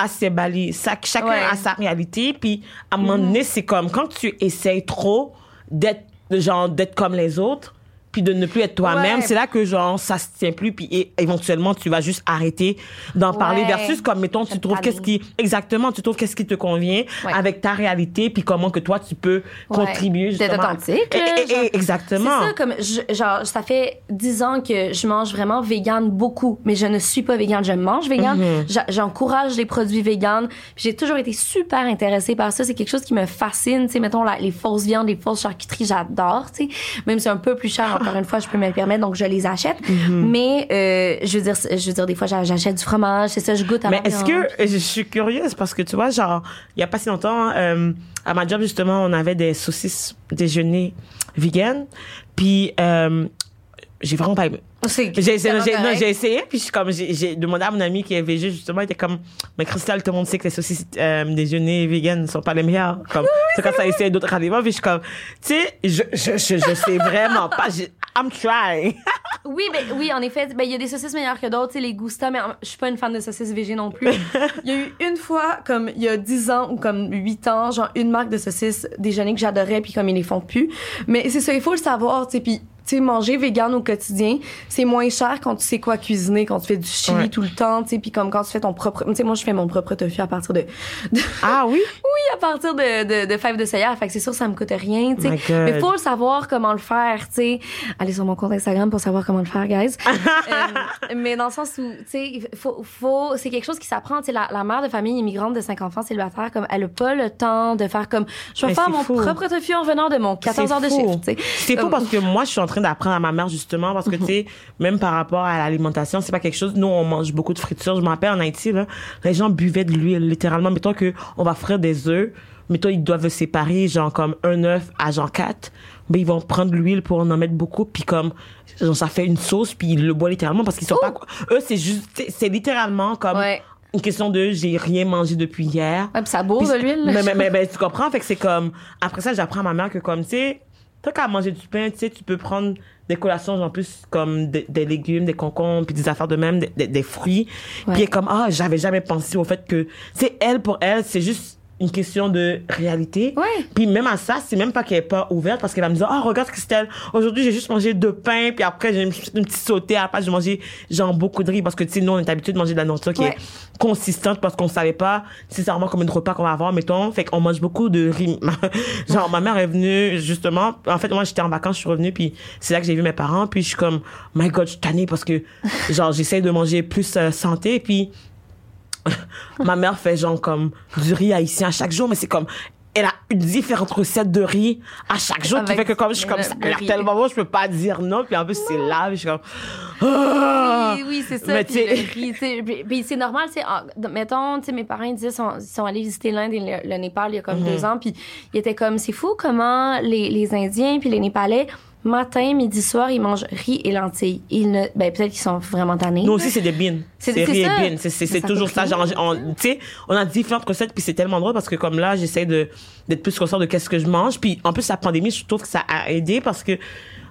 a ses balises. Chaque- Chacun Ouais. A sa réalité. Puis, à un moment donné, c'est comme quand tu essayes trop d'être, genre, d'être comme les autres, puis de ne plus être toi-même, Ouais. c'est là que, genre, ça se tient plus, puis éventuellement, tu vas juste arrêter d'en parler versus comme, mettons, tu trouves qu'est-ce qui, exactement, tu trouves qu'est-ce qui te convient Ouais. avec ta réalité, puis comment que toi, tu peux contribuer, D'être justement. authentique, Et- là, et- et- genre. exactement. C'est ça, comme, je- genre, ça fait dix ans que je mange vraiment vegan beaucoup, mais je ne suis pas vegan. Je mange vegan. Mhm. J'encourage les produits vegan. J'ai toujours été super intéressée par ça. C'est quelque chose qui me fascine. Tu sais, mettons, la- les fausses viandes, les fausses charcuteries, j'adore, tu sais. Même si c'est un peu plus cher en encore une fois, je peux me le permettre, donc je les achète. Mais euh, je veux dire, je veux dire, des fois, j'a- j'achète du fromage, c'est ça, je goûte à Mais ma est-ce que je suis curieuse parce que tu vois genre il y a pas si longtemps euh, à ma job justement on avait des saucisses déjeuner vegan. Puis euh, j'ai vraiment pas aimé. J'ai essayé, puis je suis comme, j'ai, demandé à mon ami qui est végé, justement, il était comme, mais Cristal, tout le monde sait que les saucisses, euh, déjeuner vegan ne sont pas les meilleures. Comme, c'est quand ça essaie d'autres aliments, puis je suis comme, tu sais, je, je, je, je sais vraiment pas, I'm trying. Oui, ben, oui, en effet, ben, il y a des saucisses meilleures que d'autres, tu sais, les Gusta, mais je suis pas une fan de saucisses végé non plus. Il y a eu une fois, comme il y a 10 ans ou comme 8 ans, genre une marque de saucisses déjeuner que j'adorais, puis comme ils les font plus. Mais c'est ça, il faut le savoir, tu sais, puis tu sais, manger vegan au quotidien, c'est moins cher quand tu sais quoi cuisiner, quand tu fais du chili Ouais. tout le temps, tu sais, puis comme quand tu fais ton propre... Tu sais, moi, je fais mon propre tofu à partir de... de- Ah oui? oui, à partir de, de, de fèves de soya, fait que c'est sûr, ça me coûte rien, tu sais. Mais faut le savoir comment le faire, tu sais. Allez sur mon compte Instagram pour savoir comment le faire, guys. Euh, mais dans le sens où, tu sais, faut, faut, c'est quelque chose qui s'apprend. Tu sais, la, la mère de famille immigrante de cinq enfants célibataires, comme, elle a pas le temps de faire comme, je vais faire mon fou. propre tofu en revenant de mon 14 C'est heures de fou. tu sais. C'est fou Comme- parce que moi, je suis en train d'apprendre à ma mère, justement, parce que, tu sais, même par rapport à l'alimentation, c'est pas quelque chose, nous, on mange beaucoup de fritures. Je me rappelle, en Haïti, là, les gens buvaient de l'huile, littéralement. Mettons que on va frire des œufs, mettons, ils doivent séparer, genre, comme un œuf à genre 4, mais ils vont prendre l'huile pour en mettre beaucoup, puis comme, genre, ça fait une sauce, puis ils le boivent littéralement parce qu'ils sont pas, eux, c'est juste, c'est- littéralement comme, Ouais. une question de j'ai rien mangé depuis hier. Ouais, puis ça bourre de l'huile. Mais, mais, mais, mais tu comprends? Fait que c'est comme. Après ça, j'apprends à ma mère que, comme, tu sais, toi, qu'à manger du pain, tu sais, tu peux prendre des collations, en plus, comme des, des légumes, des concombres, puis des affaires de même, des, des, des fruits. Ouais. Puis elle est comme, ah, j'avais jamais pensé au fait que, c'est elle, pour elle, c'est juste une question de réalité. Ouais. Puis même à ça, c'est même pas qu'elle est pas ouverte parce qu'elle va me dire, oh, regarde Christelle, aujourd'hui, j'ai juste mangé deux pains, puis après, j'ai une, une petite sautée, place, j'ai mangé, genre, beaucoup de riz parce que, tu sais, nous, on est habitué de manger de la nourriture qui Ouais. est consistante parce qu'on savait pas nécessairement combien de repas qu'on va avoir, mettons. Fait qu'on mange beaucoup de riz. genre, ma mère est venue, justement, en fait, moi, j'étais en vacances, je suis revenue, puis c'est là que j'ai vu mes parents, puis je suis comme, my God, je suis tannée parce que, genre, j'essaie de manger plus euh, santé, puis ma mère fait genre comme du riz haïtien à chaque jour, mais c'est comme elle a une différente recette de riz à chaque jour qui Avec fait que comme je suis comme ça, a tellement bon, je peux pas dire non, puis en plus c'est là, puis je suis comme ah! Oui, oui, c'est ça. Mais Puis tu sais- le riz, puis- puis c'est normal, c'est mettons, tu sais, mes parents ils disaient sont, ils sont allés visiter l'Inde et le, le Népal il y a comme Mhm. deux ans, puis ils étaient comme c'est fou comment les, les Indiens puis les Népalais matin, midi, soir, ils mangent riz et lentilles. Ils ne, ben peut-être qu'ils sont vraiment tannés. Nous aussi, c'est des beans. C'est- riz et beans. C'est- toujours ça. Genre, on, tu sais, on a différentes recettes, puis c'est tellement drôle parce que comme là, j'essaie de d'être plus conscient de qu'est-ce que je mange. Puis en plus, la pandémie, je trouve que ça a aidé parce que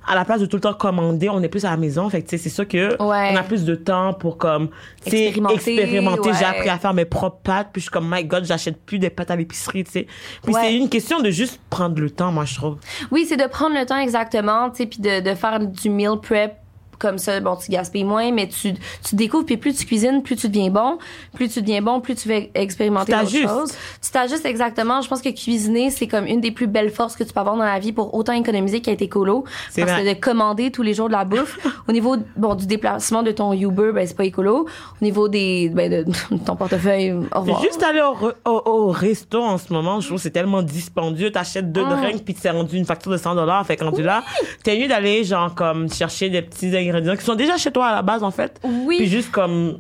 à la place de tout le temps commander, on est plus à la maison. Fait que, tu sais, c'est sûr que Ouais. on a plus de temps pour, comme, Expérimenter, expérimenter. J'ai appris à faire mes propres pâtes. Puis je suis comme, my God, j'achète plus des pâtes à l'épicerie, tu sais. Puis Ouais. c'est une question de juste prendre le temps, moi, je trouve. Oui, c'est de prendre le temps exactement, tu sais, puis de, de faire du meal prep comme ça, bon, tu gaspilles moins, mais tu, tu découvres, puis plus tu cuisines, plus tu deviens bon. Plus tu deviens bon, plus tu vas expérimenter d'autres choses. Tu t'ajustes exactement. Je pense que cuisiner, c'est comme une des plus belles forces que tu peux avoir dans la vie pour autant économiser qu'être écolo. C'est Parce vrai. que de commander tous les jours de la bouffe, au niveau, bon, du déplacement de ton Uber, ben, c'est pas écolo. Au niveau des, ben, de, de ton portefeuille, au revoir. Juste aller au, au, au resto en ce moment, je trouve que c'est tellement dispendieux. T'achètes deux Ah. drinks puis t'es rendu une facture de 100 dollars. Fait que rendu là, t'es mieux d'aller genre comme chercher des petits ingrédients qui sont déjà chez toi à la base en fait. Oui. Puis juste comme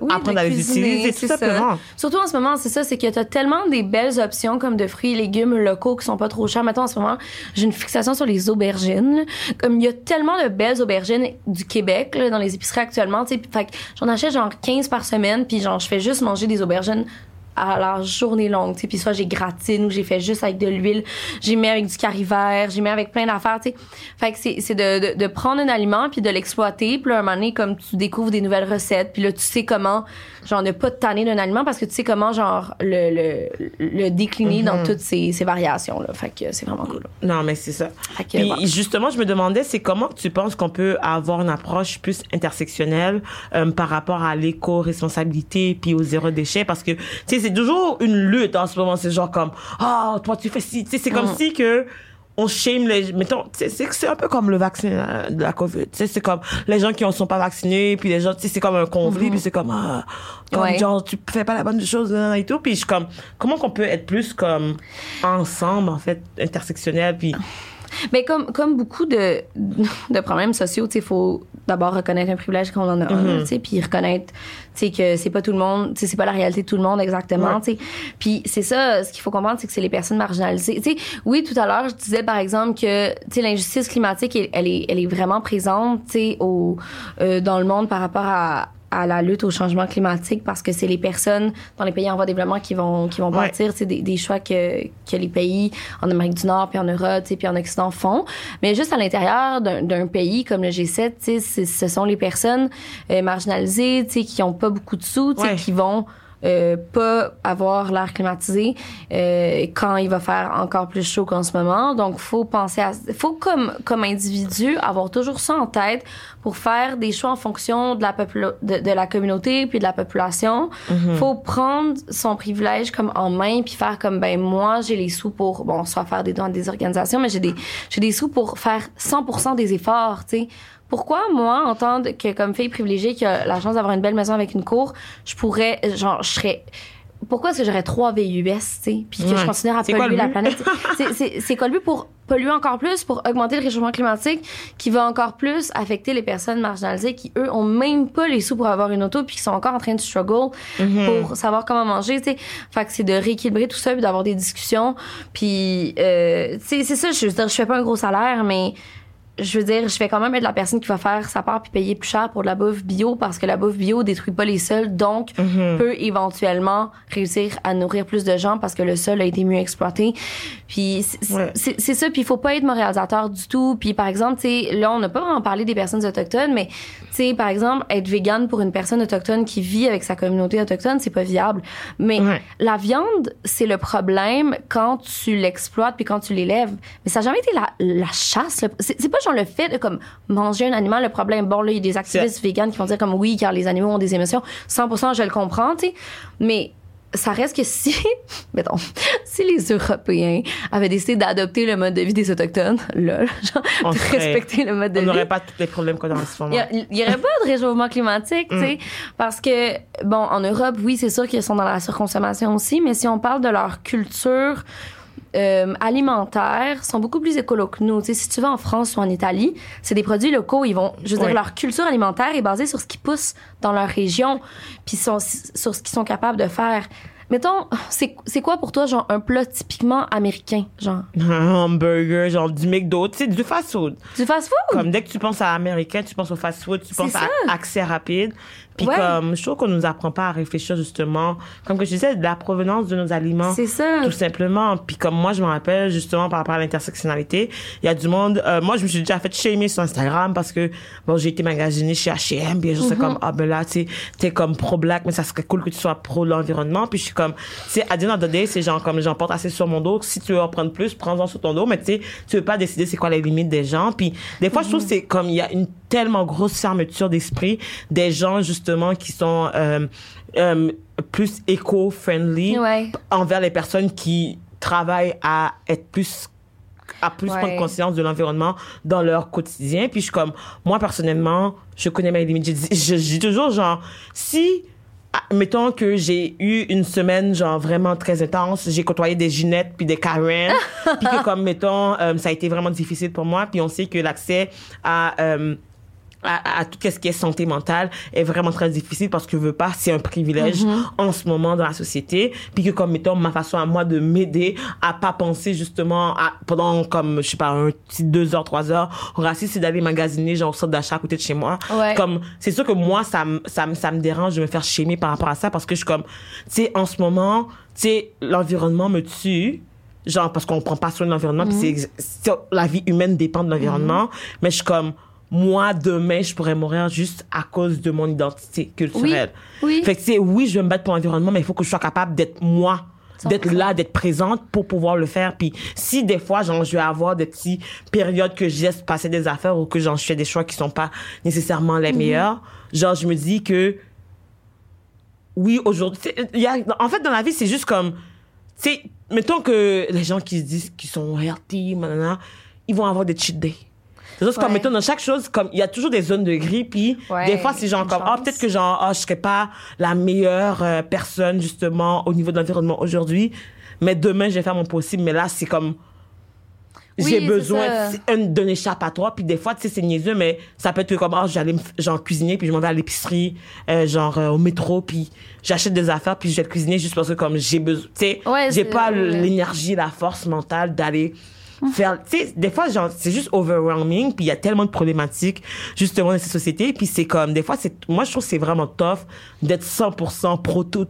Oui, apprendre à les utiliser tout ça. simplement. Surtout en ce moment, c'est ça, c'est que t'as tellement des belles options comme de fruits et légumes locaux qui sont pas trop chers. Maintenant, en ce moment, j'ai une fixation sur les aubergines. Comme il y a tellement de belles aubergines du Québec là, dans les épiceries actuellement, tu sais, j'en achète genre 15 par semaine, puis genre je fais juste manger des aubergines à la journée longue, tu sais, puis soit j'ai gratine ou j'ai fait juste avec de l'huile, j'ai mis avec du curry vert, j'ai mis avec plein d'affaires, tu sais. Fait que c'est de, de, de prendre un aliment puis de l'exploiter, puis là, un moment donné, comme tu découvres des nouvelles recettes, puis là, tu sais comment, genre, ne pas te tanner d'un aliment parce que tu sais comment, genre, le, le, le décliner dans toutes ces, ces variations, là. Fait que c'est vraiment cool. Non, mais c'est ça. Fait que, Puis voilà. justement, je me demandais, c'est comment tu penses qu'on peut avoir une approche plus intersectionnelle euh, par rapport à l'éco-responsabilité puis au zéro déchet? Parce que tu sais c'est toujours une lutte en ce moment, c'est genre comme ah toi tu fais ci, tu sais c'est comme Mm. si que on shame les mettons c'est un peu comme le vaccin euh, de la Covid, tu sais c'est comme les gens qui ne sont pas vaccinés puis les gens tu sais c'est comme un conflit puis c'est comme ah comme Mm-hmm. Ouais. genre tu fais pas la bonne chose hein, et tout puis je suis comme comment qu'on peut être plus comme ensemble en fait intersectionnel puis Mais comme, comme beaucoup de, de problèmes sociaux, il faut d'abord reconnaître un privilège qu'on en a un, Mhm. tu sais, puis reconnaître que c'est pas tout le monde, c'est pas la réalité de tout le monde exactement. Ouais. Puis c'est ça, ce qu'il faut comprendre, c'est que c'est les personnes marginalisées. Tu sais, oui, tout à l'heure, je disais par exemple que l'injustice climatique, elle, elle est, elle est vraiment présente au, euh, dans le monde par rapport à à la lutte au changement climatique parce que c'est les personnes dans les pays en voie de développement qui vont qui vont Ouais. sais, des, des choix que que les pays en Amérique du Nord puis en Europe puis en Occident font mais juste à l'intérieur d'un pays comme le G7 tu sais, c'est- ce sont les personnes euh, marginalisées qui ont pas beaucoup de sous Ouais. qui vont euh, pas avoir l'air climatisé euh, quand il va faire encore plus chaud qu'en ce moment. Donc, faut penser à, faut comme comme individu avoir toujours ça en tête pour faire des choix en fonction de la popula- de, de la communauté puis de la population. Faut prendre son privilège comme en main puis faire comme ben moi j'ai les sous pour bon soit faire des dons à des organisations mais j'ai des j'ai des sous pour faire 100% des efforts, tu sais. Pourquoi moi, en tant que comme fille privilégiée qui a la chance d'avoir une belle maison avec une cour, je pourrais genre je serais pourquoi est-ce que j'aurais trois VUS, tu sais, puis que Ouais. je continuerais à polluer la planète? C'est- quoi le but pour polluer encore plus, pour augmenter le réchauffement climatique, qui va encore plus affecter les personnes marginalisées qui, eux, ont même pas les sous pour avoir une auto, puis qui sont encore en train de struggle Mhm. pour savoir comment manger, tu sais. Fait que c'est de rééquilibrer tout ça, puis d'avoir des discussions. Puis, euh, tu sais, c'est ça, je veux dire, je fais pas un gros salaire, mais je veux dire, je vais quand même être la personne qui va faire sa part puis payer plus cher pour de la bouffe bio parce que la bouffe bio détruit pas les sols, donc Mhm. peut éventuellement réussir à nourrir plus de gens parce que le sol a été mieux exploité. Puis c'est Ouais. ça, puis il faut pas être moralisateur du tout. Puis par exemple, tu sais, là on n'a pas vraiment parlé des personnes autochtones, mais sais, par exemple, être végane pour une personne autochtone qui vit avec sa communauté autochtone, c'est pas viable. Mais Ouais. la viande, c'est le problème quand tu l'exploites puis quand tu l'élèves. Mais ça n'a jamais été la, la chasse. c'est pas genre le fait de comme manger un animal le problème. Bon, là, il y a des activistes véganes qui vont dire comme oui, car les animaux ont des émotions. 100%, je le comprends, tu sais. Mais ça reste que si, mettons, si les Européens avaient décidé d'adopter le mode de vie des Autochtones, là, genre, On de serait- respecter le mode de On vie. n'aurait pas tous les problèmes qu'on a en ce moment. Il y, aurait pas de réchauffement climatique, tu sais, parce que bon, en Europe, oui, c'est sûr qu'ils sont dans la surconsommation aussi, mais si on parle de leur culture euh, alimentaire, sont beaucoup plus écolos que nous. Si tu vas en France ou en Italie, c'est des produits locaux. Ils vont, je veux Ouais. dire, leur culture alimentaire est basée sur ce qui pousse dans leur région, puis sont- sur ce qu'ils sont capables de faire. Mettons, c'est quoi pour toi, genre, un plat typiquement américain, genre? Un hamburger, genre du McDo, tu sais, du fast-food. Du fast-food? Comme dès que tu penses à américain, tu penses au fast-food, tu penses à accès rapide. Puis Ouais. comme, je trouve qu'on nous apprend pas à réfléchir justement, comme que je disais, de la provenance de nos aliments. C'est ça. Tout simplement. Puis comme moi, je me rappelle justement par rapport à l'intersectionnalité, il y a du monde. euh, moi, je me suis déjà fait shamer sur Instagram parce que bon, j'ai été magasinée chez H&M, puis les gens c'est comme ah ben là, tu t'es comme pro black, mais ça serait cool que tu sois pro l'environnement. Puis je suis comme, tu sais, à of the day, c'est genre comme j'en porte assez sur mon dos. Si tu veux en prendre plus, prends-en sur ton dos, mais tu sais, tu veux pas décider c'est quoi les limites des gens. Puis des fois, je trouve que c'est comme il y a une tellement grosse fermeture d'esprit des gens justement qui sont euh, euh, plus éco-friendly Ouais. envers les personnes qui travaillent à être plus à plus Ouais. prendre conscience de l'environnement dans leur quotidien puis je suis comme moi personnellement je connais mes limites je dis, toujours genre si ah, mettons que j'ai eu une semaine genre vraiment très intense j'ai côtoyé des Ginettes puis des Karen puis que comme mettons euh, ça a été vraiment difficile pour moi puis on sait que l'accès à euh, à, à tout ce qui est santé mentale est vraiment très difficile parce que je veux pas c'est un privilège en ce moment dans la société. Puis que comme mettons ma façon à moi de m'aider à pas penser justement à, pendant comme je sais pas un petit deux heures trois heures au racisme c'est d'aller magasiner genre au centre d'achat à côté de chez moi. Ouais. comme c'est sûr que moi ça me ça ça me dérange de me faire chémer par rapport à ça parce que je suis comme tu sais en ce moment tu sais l'environnement me tue genre parce qu'on prend pas soin de l'environnement puis c'est ex- c'est- la vie humaine dépend de l'environnement. Mais je suis comme moi demain je pourrais mourir juste à cause de mon identité culturelle Oui. fait que tu sais oui je vais me battre pour l'environnement mais il faut que je sois capable d'être moi d'être 100%. là d'être présente pour pouvoir le faire puis si des fois genre je vais avoir des petites périodes que je laisse passer des affaires ou que j'en fais des choix qui sont pas nécessairement les meilleurs genre je me dis que oui, aujourd'hui, y a, en fait, dans la vie, c'est juste comme, tu sais, mettons que les gens qui se disent qu'ils sont healthy, ils vont avoir des cheat days. C'est juste comme, Ouais. mettons, dans chaque chose, comme, il y a toujours des zones de gris, puis Ouais, des fois, c'est genre comme, ah, chance. peut-être que genre, ah, je serais pas la meilleure euh, personne, justement, au niveau de l'environnement aujourd'hui, mais demain, je vais faire mon possible, mais là, c'est comme, j'ai besoin d'un échappatoire puis des fois tu sais c'est niaiseux mais ça peut être comme oh j'allais genre cuisiner puis je m'en vais à l'épicerie euh, genre euh, au métro puis j'achète des affaires puis je vais cuisiner juste parce que comme j'ai besoin tu sais Ouais, j'ai pas l'énergie la force mentale d'aller faire tu sais des fois genre c'est juste overwhelming puis il y a tellement de problématiques justement dans ces sociétés puis c'est comme des fois c'est moi je trouve c'est vraiment tough d'être 100% pro tout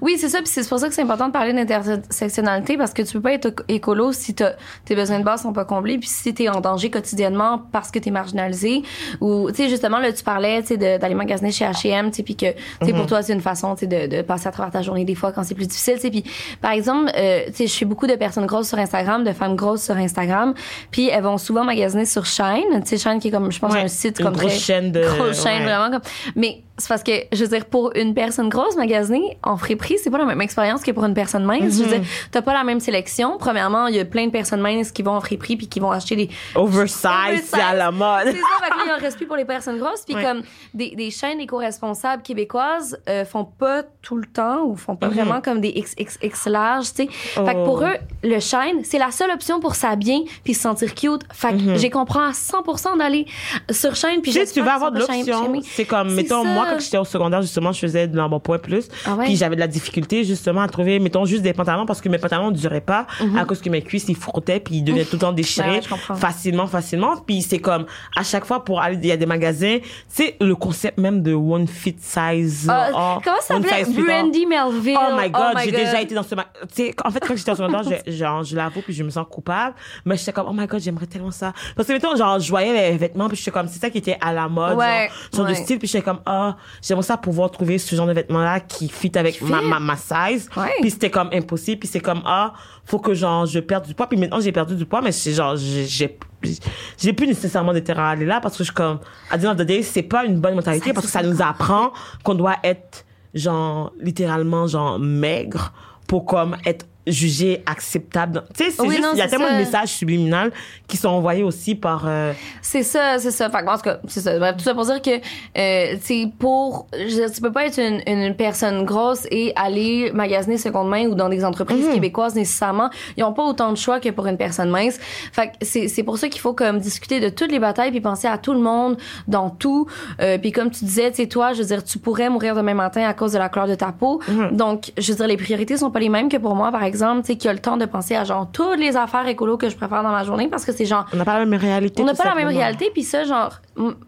Oui, c'est ça. Puis c'est pour ça que c'est important de parler d'intersectionnalité parce que tu peux pas être écolo si t'as- tes besoins de base sont pas comblés. Puis si t'es en danger quotidiennement parce que t'es marginalisé ou, tu sais, justement, là, tu parlais, tu sais, d'aller magasiner chez H&M, tu sais, puis que, tu sais, pour toi, c'est une façon, tu sais, de, de passer à travers ta journée des fois quand c'est plus difficile, tu sais. Puis, par exemple, euh, tu sais, je suis beaucoup de personnes grosses sur Instagram, de femmes grosses sur Instagram. Puis elles vont souvent magasiner sur Shine, tu sais, Shine qui est comme, je pense, Ouais, un site une comme grosse très- chaîne de- grosse chaîne, ouais. vraiment comme, mais c'est parce que, je veux dire, pour une personne grosse, magasiner en friperie, c'est pas la même expérience que pour une personne mince. Je veux dire, t'as pas la même sélection. Premièrement, il y a plein de personnes minces qui vont en friperie puis qui vont acheter des, oversize Oversize. c'est à la mode c'est ça, fait que là, il en reste plus pour les personnes grosses. Puis Ouais. comme des, des chaînes éco-responsables québécoises euh, font pas tout le temps ou font pas Mhm. vraiment comme des XXX larges, tu sais. Fait que Oh. pour eux, le chaîne, c'est la seule option pour s'habiller puis se sentir cute. Fait que j'ai comprends à 100% d'aller sur chaîne puis Mhm. Tu vas avoir de l'option. C'est comme, C'est mettons, ça. moi, quand j'étais au secondaire, justement, je faisais de l'embonpoint plus. Ah ouais? Puis j'avais de la difficulté, justement, à trouver, mettons, juste des pantalons parce que mes pantalons ne duraient pas à cause que mes cuisses, ils frottaient puis ils devenaient tout le temps déchirés. Mhm. Ouais, facilement, facilement. Puis c'est comme, à chaque fois, pour aller, il y a des magasins, c'est le concept même de one fit size. Ah, oh, comment ça s'appelait? Brandy Melville. Oh my god, j'ai God. déjà été dans ce magasin. Tu sais, en fait, quand j'étais au secondaire, je, genre, je l'avoue, puis je me sens coupable. Mais j'étais comme, oh my god, j'aimerais tellement ça. Parce que, mettons, genre, je voyais les vêtements, puis j'étais comme, c'est ça qui était à la mode, Ouais, genre, genre ouais. de style, puis j'étais comme, ah, j'aimerais ça pouvoir trouver ce genre de vêtements-là qui fit avec ma, ma, ma size. Ouais. Puis c'était comme impossible, puis c'est comme, ah, faut que, genre, je perde du poids. Puis maintenant, j'ai perdu du poids, mais c'est genre, j'ai, j'ai, plus nécessairement à aller là parce que je suis comme, à the day, c'est pas une bonne mentalité Ça parce que ça nous apprend qu'on doit être, genre, littéralement, genre, maigre pour comme être jugé acceptable. Tu sais, c'est Oui, il y a tellement ça. de messages subliminaux qui sont envoyés aussi par, euh, C'est ça, c'est ça. Fait que, en tout cas, c'est ça. Bref, tout ça pour dire que, euh, tu pour, je tu peux pas être une, une personne grosse et aller magasiner seconde main ou dans des entreprises Mhm. québécoises nécessairement. Ils ont pas autant de choix que pour une personne mince. Fait que c'est, c'est pour ça qu'il faut comme discuter de toutes les batailles puis penser à tout le monde dans tout. Euh, puis comme tu disais, tu sais, toi, je veux dire, tu pourrais mourir demain matin à cause de la couleur de ta peau. Mhm. Donc, je veux dire, les priorités sont pas les mêmes que pour moi, par exemple, tu sais, qui a le temps de penser à genre toutes les affaires écolo que je préfère dans ma journée parce que c'est genre on n'a pas la même réalité. on n'a pas la même réalité puis ça genre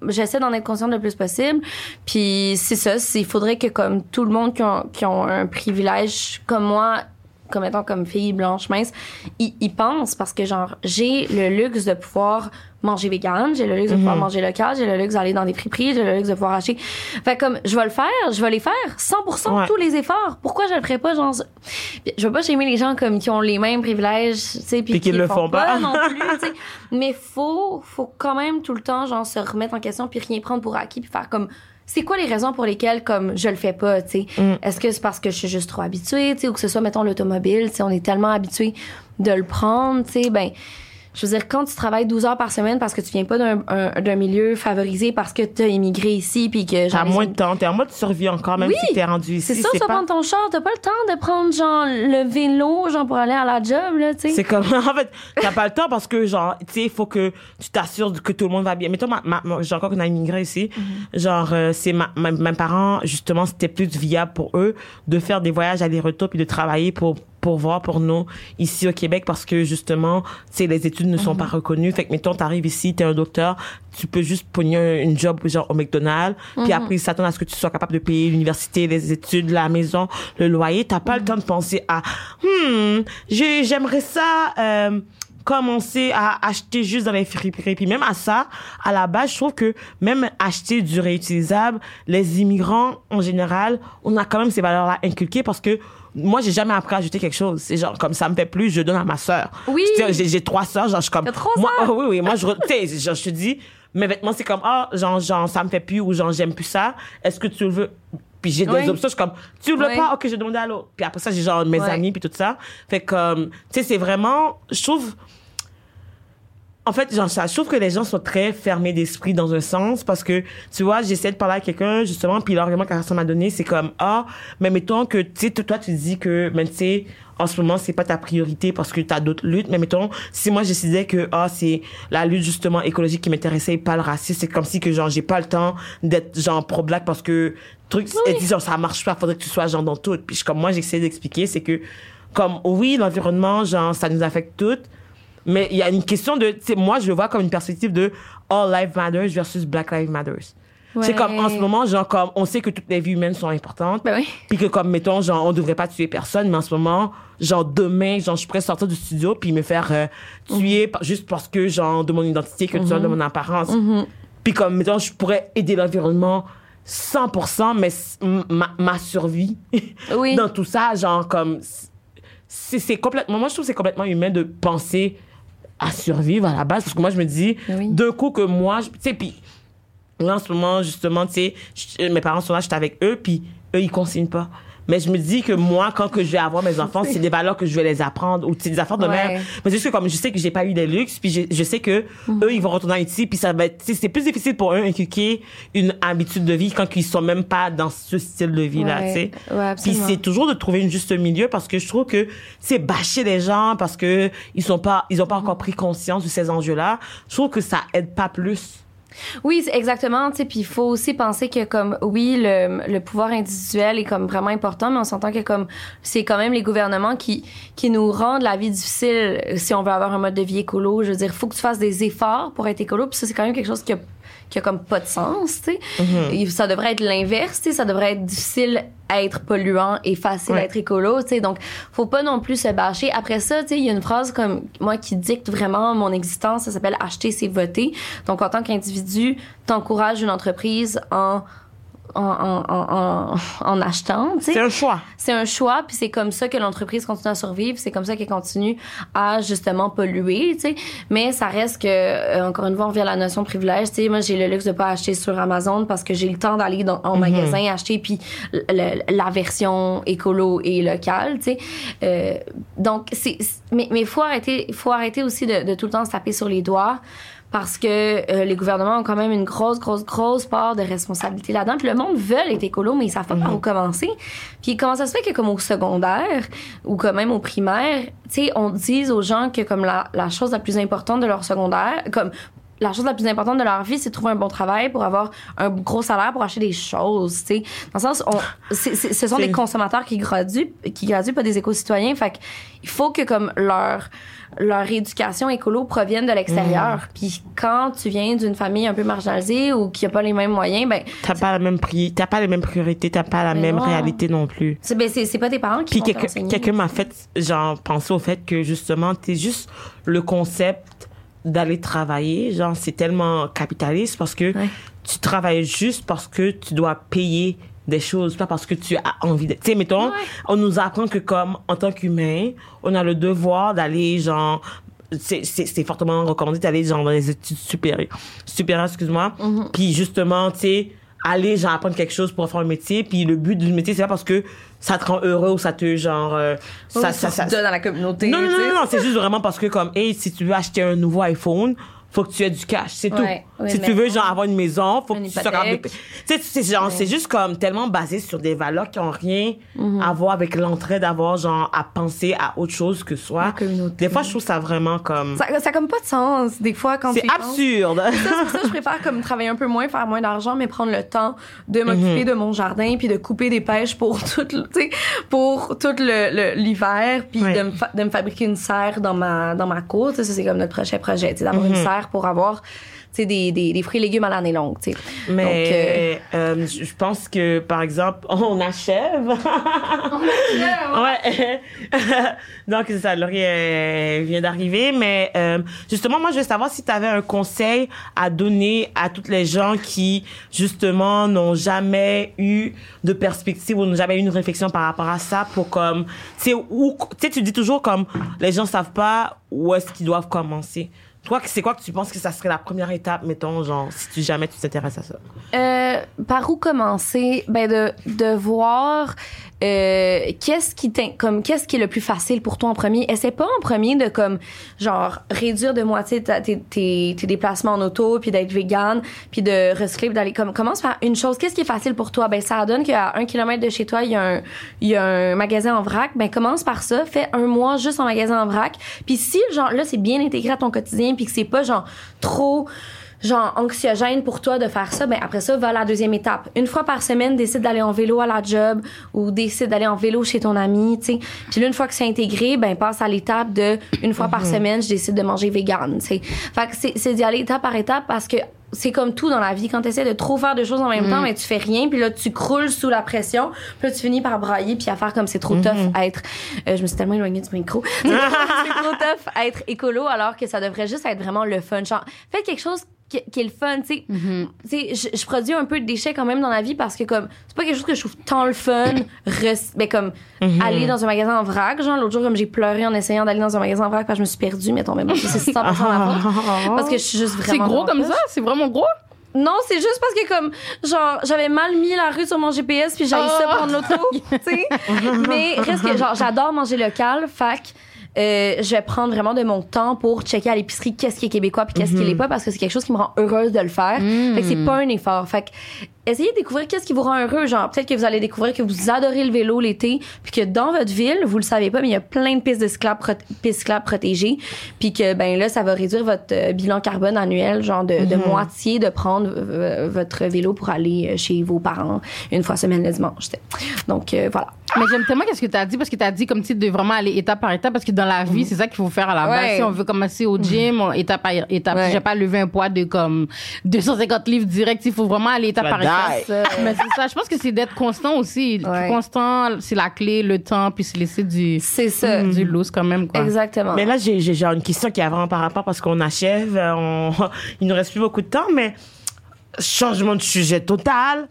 j'essaie d'en être consciente le plus possible puis c'est ça il faudrait que comme tout le monde qui ont, qui ont un privilège comme moi comme étant comme fille blanche mince ils ils pensent parce que genre j'ai le luxe de pouvoir manger vegan j'ai le luxe de pouvoir manger local j'ai le luxe d'aller dans des friperies j'ai le luxe de pouvoir acheter fait comme je vais le faire je vais les faire 100% Ouais. tous les efforts pourquoi je le ferais pas genre je veux pas aimer les gens comme qui ont les mêmes privilèges tu sais puis qui le font pas. non plus. Mais faut, faut quand même tout le temps, genre, se remettre en question puis rien prendre pour acquis puis faire comme, c'est quoi les raisons pour lesquelles, comme, je le fais pas, tu sais? Mm. Est-ce que c'est parce que je suis juste trop habituée, tu sais, ou que ce soit, mettons, l'automobile, tu sais, on est tellement habitué de le prendre, tu sais, ben, je veux dire, quand tu travailles 12 heures par semaine parce que tu viens pas d'un, un- d'un milieu favorisé parce que t'as immigré ici puis que, genre, T'as moins de temps, t'es en mode survie encore, même Oui. si t'es rendu ici. c'est ça, tu vas prendre ton char, t'as pas le temps de prendre, genre, le vélo, genre, pour aller à la job, là, tu sais. C'est comme, en fait, t'as pas le temps parce que, genre, tu sais, il faut que tu t'assures que tout le monde va bien. Mettons, ma, ma, j'ai encore qu'on a immigré ici. Mhm. Genre, euh, c'est ma, ma- mes parents, justement, c'était plus viable pour eux de faire des voyages aller-retour puis de travailler pour, pour voir pour nous ici au Québec parce que, justement, tu sais, les études ne Mhm. sont pas reconnues. Fait que, mettons, t'arrives ici, t'es un docteur, tu peux juste pogner un- une job, genre, au McDonald's. Mhm. Puis après, ils s'attendent à ce que tu sois capable de payer l'université, les études, la maison, le loyer. T'as pas le temps de penser à, hmm, j'ai- j'aimerais ça, euh, commencer à acheter juste dans les friperies. Puis même à ça, à la base, je trouve que même acheter du réutilisable, les immigrants, en général, on a quand même ces valeurs-là inculquées parce que moi, j'ai jamais appris à ajouter quelque chose. C'est genre, comme ça me fait plus, je donne à ma sœur. Oui. J'ai, trois sœurs, genre, je suis comme, trois moi, oh, oui, oui, moi, je, genre, je te dis, mes vêtements, c'est comme, ah, genre, genre, ça me fait plus ou genre, j'aime plus ça. Est-ce que tu le veux? Puis j'ai des Oui. options, je suis comme, tu le veux Oui. pas? Ok, je demande à l'autre. Puis après ça, j'ai genre mes amis puis tout ça. Fait que, euh, tu sais, c'est vraiment, je trouve, en fait, genre, ça, je trouve que les gens sont très fermés d'esprit dans un sens parce que, tu vois, j'essaie de parler à quelqu'un, justement, puis l'argument que la personne m'a donné, c'est comme, ah, mais mettons que, tu sais, toi, tu dis que, ben, tu sais, en ce moment, c'est pas ta priorité parce que tu as d'autres luttes. Mais mettons, si moi, je décidais que, ah, c'est la lutte, justement, écologique qui m'intéressait et pas le racisme, c'est comme si que, genre, j'ai pas le temps d'être, genre, pro-black parce que, truc, elle dit, genre, ça marche pas, faudrait que tu sois, genre, dans tout. Puis, comme moi, j'essaie d'expliquer, c'est que, comme, oui, l'environnement, genre, ça nous affecte toutes. Mais il y a une question de, moi, je le vois comme une perspective de All Lives Matters versus Black Lives Matters. C'est comme en ce moment, genre comme on sait que toutes les vies humaines sont importantes. Ben oui. Puis que comme mettons, genre on devrait pas tuer personne, mais en ce moment, genre demain, genre je pourrais sortir du studio puis me faire euh, tuer par- juste parce que genre de mon identité, que tu de mon apparence. Puis comme mettons, je pourrais aider l'environnement 100%, mais ma, ma survie Oui. dans tout ça, genre comme c'est c'est complètement, moi je trouve que c'est complètement humain de penser à survivre à la base parce que moi je me dis Oui. d'un coup que moi, tu sais puis Là, en ce moment, justement, tu sais, je- mes parents sont là, j'étais avec eux, puis eux, ils consignent pas. Mais je me dis que moi, quand que je vais avoir mes enfants, c'est des valeurs que je vais les apprendre, ou c'est des affaires de Ouais. mère. Mais c'est juste que comme je sais que j'ai pas eu des luxes, puis je, je sais que eux, ils vont retourner en Haïti, puis ça va être, c'est plus difficile pour eux inculquer une habitude de vie quand ils sont même pas dans ce style de vie-là, Ouais. tu sais. Ouais, Puis c'est toujours de trouver une juste milieu parce que je trouve que c'est bâcher les gens parce que ils sont pas, ils ont pas encore pris conscience de ces enjeux-là. Je trouve que ça aide pas plus. Oui, exactement. Puis il faut aussi penser que comme oui, le, le pouvoir individuel est comme vraiment important, mais on s'entend que comme c'est quand même les gouvernements qui qui nous rendent la vie difficile si on veut avoir un mode de vie écolo. Je veux dire, faut que tu fasses des efforts pour être écolo. Puis ça, c'est quand même quelque chose qui a qui a comme pas de sens, tu sais. Et Ça devrait être l'inverse, tu sais. Ça devrait être difficile à être polluant et facile à être écolo, tu sais. Donc, faut pas non plus se bâcher. Après ça, tu sais, il y a une phrase comme moi qui dicte vraiment mon existence. Ça s'appelle acheter, c'est voter. Donc, en tant qu'individu, t'encourages une entreprise en en, en, en, en, achetant, tu sais. C'est un choix. c'est un choix puis c'est comme ça que l'entreprise continue à survivre c'est comme ça qu'elle continue à justement polluer tu sais. Mais ça reste que euh, encore une fois on revient à la notion de privilège tu sais. Moi j'ai le luxe de pas acheter sur Amazon parce que j'ai le temps d'aller dans en magasin acheter puis la version écolo et locale tu sais. Euh, donc c'est c'est- mais mais faut arrêter faut arrêter aussi de, de tout le temps se taper sur les doigts parce que euh, les gouvernements ont quand même une grosse, grosse, grosse part de responsabilité là-dedans. Puis le monde veut être écolo, mais ils savent pas par où commencer. Puis comment ça se fait que comme au secondaire ou quand même au primaire, tu sais, on dise aux gens que comme la, la chose la plus importante de leur secondaire, comme la chose la plus importante de leur vie, c'est de trouver un bon travail pour avoir un gros salaire pour acheter des choses, tu sais. Dans le sens, on, c'est- c'est- ce sont des consommateurs qui graduent, qui graduent pas des éco-citoyens. Fait il faut que comme leur leur éducation écolo provienne de l'extérieur. Mm. Puis quand tu viens d'une famille un peu marginalisée ou qui a pas les mêmes moyens, ben T'as pas la même pri t'as pas les mêmes priorités, t'as pas la Mais même réalité non plus. c'est ben, c'est c'est pas tes parents qui Puis quelqu'un m'a fait genre penser au fait que justement t'es juste le concept d'aller travailler, genre c'est tellement capitaliste parce que Ouais. tu travailles juste parce que tu dois payer des choses, pas parce que tu as envie de... Tu sais, mettons, Ouais. on nous apprend que comme, en tant qu'humain, on a le devoir d'aller, genre, c'est fortement recommandé d'aller, genre, dans les études supérieures, supérieures, excuse-moi, Mm-hmm. puis justement, tu sais, aller, genre, apprendre quelque chose pour faire un métier, puis le but du métier, c'est pas parce que ça te rend heureux ou ça te, genre, euh, ça, ça, ça, donne à la communauté. non, non, non, non, c'est juste vraiment parce que, comme, hey, si tu veux acheter un nouveau iPhone, faut que tu aies du cash, c'est tout. Ouais, si tu veux, genre, avoir une maison, faut Une que tu sois capable. Tu sais, c'est genre, c'est juste comme tellement basé sur des valeurs qui ont rien à voir avec l'entraide, d'avoir, genre, à penser à autre chose que soi. La communauté. Des fois, je trouve ça vraiment comme. Ça, ça a comme pas de sens des fois quand C'est absurde. Ça, c'est pour ça que je préfère comme travailler un peu moins, faire moins d'argent, mais prendre le temps de Mhm. m'occuper de mon jardin puis de couper des pêches pour tout, le- tu sais, pour tout le le- l'hiver, puis de, me fa- de me fabriquer une serre dans ma dans ma cour. Ça c'est comme notre prochain projet, d'avoir Mhm. une serre pour avoir tu sais, des, des, des fruits et légumes à l'année longue. tu sais. Mais euh, je je pense que, par exemple, on achève. ouais. Donc, c'est ça, Laurie euh, vient d'arriver. Mais euh, justement, moi, je veux savoir si tu avais un conseil à donner à toutes les gens qui, justement, n'ont jamais eu de perspective ou n'ont jamais eu une réflexion par rapport à ça pour comme... Tu sais, tu dis toujours comme les gens savent pas où est-ce qu'ils doivent commencer. Toi, c'est quoi que tu penses que ça serait la première étape, mettons, genre, si tu jamais tu t'intéresses à ça? Euh, par où commencer? Ben de, de voir euh, qu'est-ce qui comme qu'est-ce qui est le plus facile pour toi en premier? Essaie pas en premier de comme genre réduire de moitié tes, tes, tes déplacements en auto puis d'être vegan puis de recycler d'aller comme commence par une chose. Qu'est-ce qui est facile pour toi? Ben ça donne qu'à un kilomètre de chez toi il y a un il y a un magasin en vrac. Ben commence par ça. Fais un mois juste en magasin en vrac. Puis si genre là c'est bien intégré à ton quotidien puis que c'est pas genre trop genre anxiogène pour toi de faire ça, ben après ça, va à la deuxième étape. Une fois par semaine, décide d'aller en vélo à la job ou décide d'aller en vélo chez ton ami, tu sais. Puis là, une fois que c'est intégré, ben passe à l'étape de une fois par semaine, je décide de manger vegan, tu sais. Fait que c'est c'est d'y aller étape par étape parce que c'est comme tout dans la vie. Quand tu essaies de trop faire de choses en même temps mais tu fais rien puis là tu croules sous la pression puis là tu finis par brailler puis à faire comme c'est trop tough à être euh, je me suis tellement éloignée du micro. C'est trop, c'est tough à être écolo alors que ça devrait juste être vraiment le fun. Genre faites quelque chose qui, qui est le fun tu sais. Tu sais, je, je produis un peu de déchets quand même dans la vie parce que comme c'est pas quelque chose que je trouve tant le fun ben comme aller dans un magasin en vrac genre l'autre jour comme j'ai pleuré en essayant d'aller dans un magasin en vrac parce que je me suis perdue mais tombé c'est 100% ma faute. Parce que je suis juste C'est vraiment gros dans comme ça? C'est vraiment gros? non, c'est juste parce que comme genre j'avais mal mis la rue sur mon GPS puis ça Oh. prendre l'auto, tu sais. Mais reste que genre j'adore manger local, fac euh, je vais prendre vraiment de mon temps pour checker à l'épicerie qu'est-ce qui est québécois puis qu'est-ce qui l'est pas parce que c'est quelque chose qui me rend heureuse de le faire. Fait que c'est pas un effort. Fait que essayez de découvrir qu'est-ce qui vous rend heureux. Genre, peut-être que vous allez découvrir que vous adorez le vélo l'été, puis que dans votre ville, vous le savez pas, mais il y a plein de pistes de pistes cyclables protégées, puis que ben là, ça va réduire votre euh, bilan carbone annuel, genre de, de moitié, de prendre euh, votre vélo pour aller euh, chez vos parents une fois semaine le dimanche. Donc euh, voilà. Mais j'aime tellement qu'est-ce que tu as dit parce que tu as dit comme tu de vraiment aller étape par étape parce que dans la vie, c'est ça qu'il faut faire à la base. Ouais. Si on veut commencer au gym, on- étape par étape. Ouais. J'ai pas levé un poids de comme 250 livres direct. Il faut vraiment aller étape par étape. Mais c'est ça. Je pense que c'est d'être constant aussi. Ouais. Constant, c'est la clé, le temps, puis se laisser du, C'est ça. du loose quand même. Quoi. Exactement. Mais là, j'ai j'ai genre une question qui a vraiment par rapport parce qu'on achève. euh, On, il nous reste plus beaucoup de temps, mais changement de sujet total.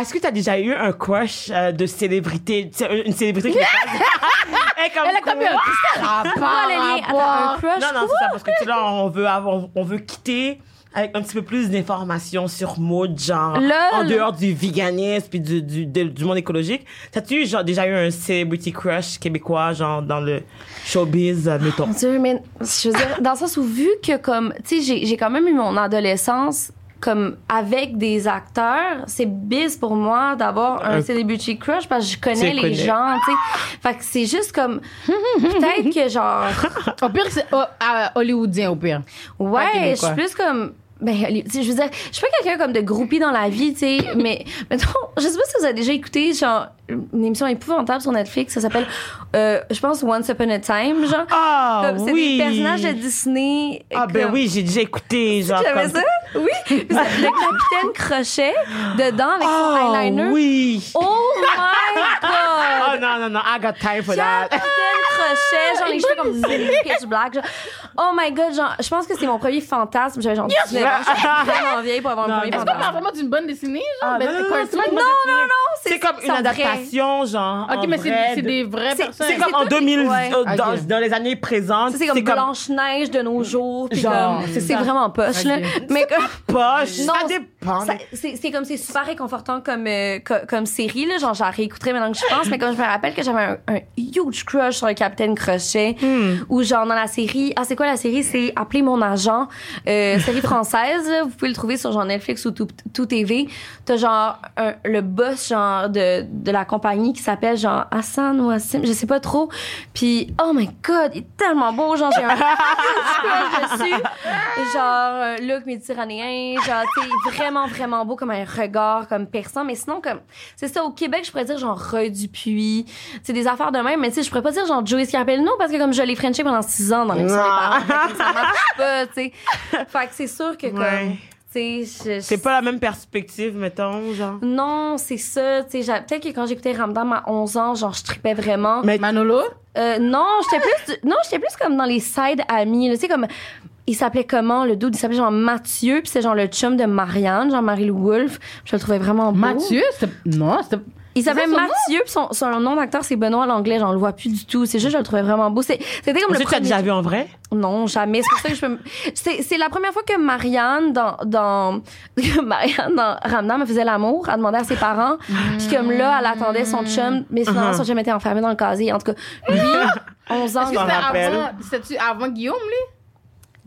Est-ce que tu as déjà eu un crush euh, de célébrité, une célébrité qui est Elle, comme Elle a comme un Ah, le lien. Attends, un crush, Non, non, c'est ça, parce que tu sais, là, on veut, avoir, on veut quitter avec un petit peu plus d'informations sur mode, genre, Lol. en dehors du véganisme puis du, du, de- du monde écologique. T'as-tu eu, genre, déjà eu un celebrity crush québécois, genre, dans le showbiz, euh, mettons? Mon Dieu, mais je veux dire, dans le sens où, vu que, comme, tu sais, j'ai- j'ai quand même eu mon adolescence comme avec des acteurs, c'est biz pour moi d'avoir un Un- celebrity crush parce que je connais les connais. gens, tu sais. Fait que c'est juste comme peut-être que genre Au pire, c'est oh, à hollywoodien, au pire. ouais, je suis plus comme ben, tu sais, je veux dire, je suis pas quelqu'un comme de groupie dans la vie, tu sais, mais mettons, je sais pas si vous avez déjà écouté genre une émission épouvantable sur Netflix, ça s'appelle, euh, je pense Once Upon a Time, genre. Ah, c'est oui! des personnages de Disney. Ah, ben oui, j'ai déjà écouté, genre, J'avais comme... ça? Oui. Ça- le capitaine Crochet dedans avec son Oh, eyeliner. oui! Oh my Oh god! non, non, non, I got time for that. Capitaine Crochet, genre les cheveux comme pitch black. Genre. Oh my god, genre, je pense que c'est mon premier fantasme. J'avais genre 19 ans. Je suis vraiment vieille pour avoir un premier Est-ce qu'on parle vraiment d'une bonne dessinée, genre? Ah, Ben, non, c'est non, non, non, non, C'est comme une adaptation, genre. Ok, mais c'est des vraies personnes. C'est comme en tout- 2000, ouais. euh, dans, les années présentes. Ça, C'est comme Blanche-Neige de nos jours. Genre, c'est vraiment poche, là. Mais comme. poche. Ça dépend. C'est comme c'est super réconfortant comme euh, co- comme série là genre j'en réécouterai maintenant que je pense mais comme je me rappelle que j'avais un, huge crush sur le capitaine Crochet ou genre dans la série ah c'est quoi la série? C'est appeler mon agent euh, série française là. vous pouvez le trouver sur genre Netflix ou tout, tout TV t'as genre un- le boss genre de, de la compagnie qui s'appelle genre Hassan ou Hassim je sais pas trop puis oh my god il est tellement beau genre j'ai un dessus genre euh, look méditerranéen genre sais vraiment vraiment beau comme un regard comme personne mais sinon comme c'est ça au Québec je pourrais dire genre Roy Dupuis c'est des affaires de même mais tu sais je pourrais pas dire genre Joey Scarpellino parce que comme je l'ai frenché pendant six ans dans les parents ça pas tu sais fait que c'est sûr que comme Ouais. tu sais je- C'est pas la même perspective, mettons, genre. non c'est ça tu sais j'a- peut-être que quand j'écoutais Ramdam à 11 ans genre je tripais vraiment Mais Manolo? euh, non, j'étais plus non, j'étais plus comme dans les side amis, tu sais comme il s'appelait comment le dude, il s'appelait genre Mathieu, puis c'est genre le chum de Marianne, genre Marie-Lou Wolfe. Je le trouvais vraiment beau. Mathieu? Non, c'était. Il s'appelle? Mathieu, puis son, son nom d'acteur, c'est Benoît Langlais. J'en le vois plus du tout. C'est juste, je le trouvais vraiment beau. C'était comme le que tu as premier... déjà vu en vrai? Non, jamais. C'est pour ça que je peux. C'est, c'est la première fois que Marianne dans dans que Marianne dans Ramadan me faisait l'amour. Elle demandait à ses parents. Puis comme là, elle attendait son chum, mais finalement son chum était enfermé dans le casier. En tout cas, lui, 11 ans. Est-ce que C'était avant Guillaume, lui?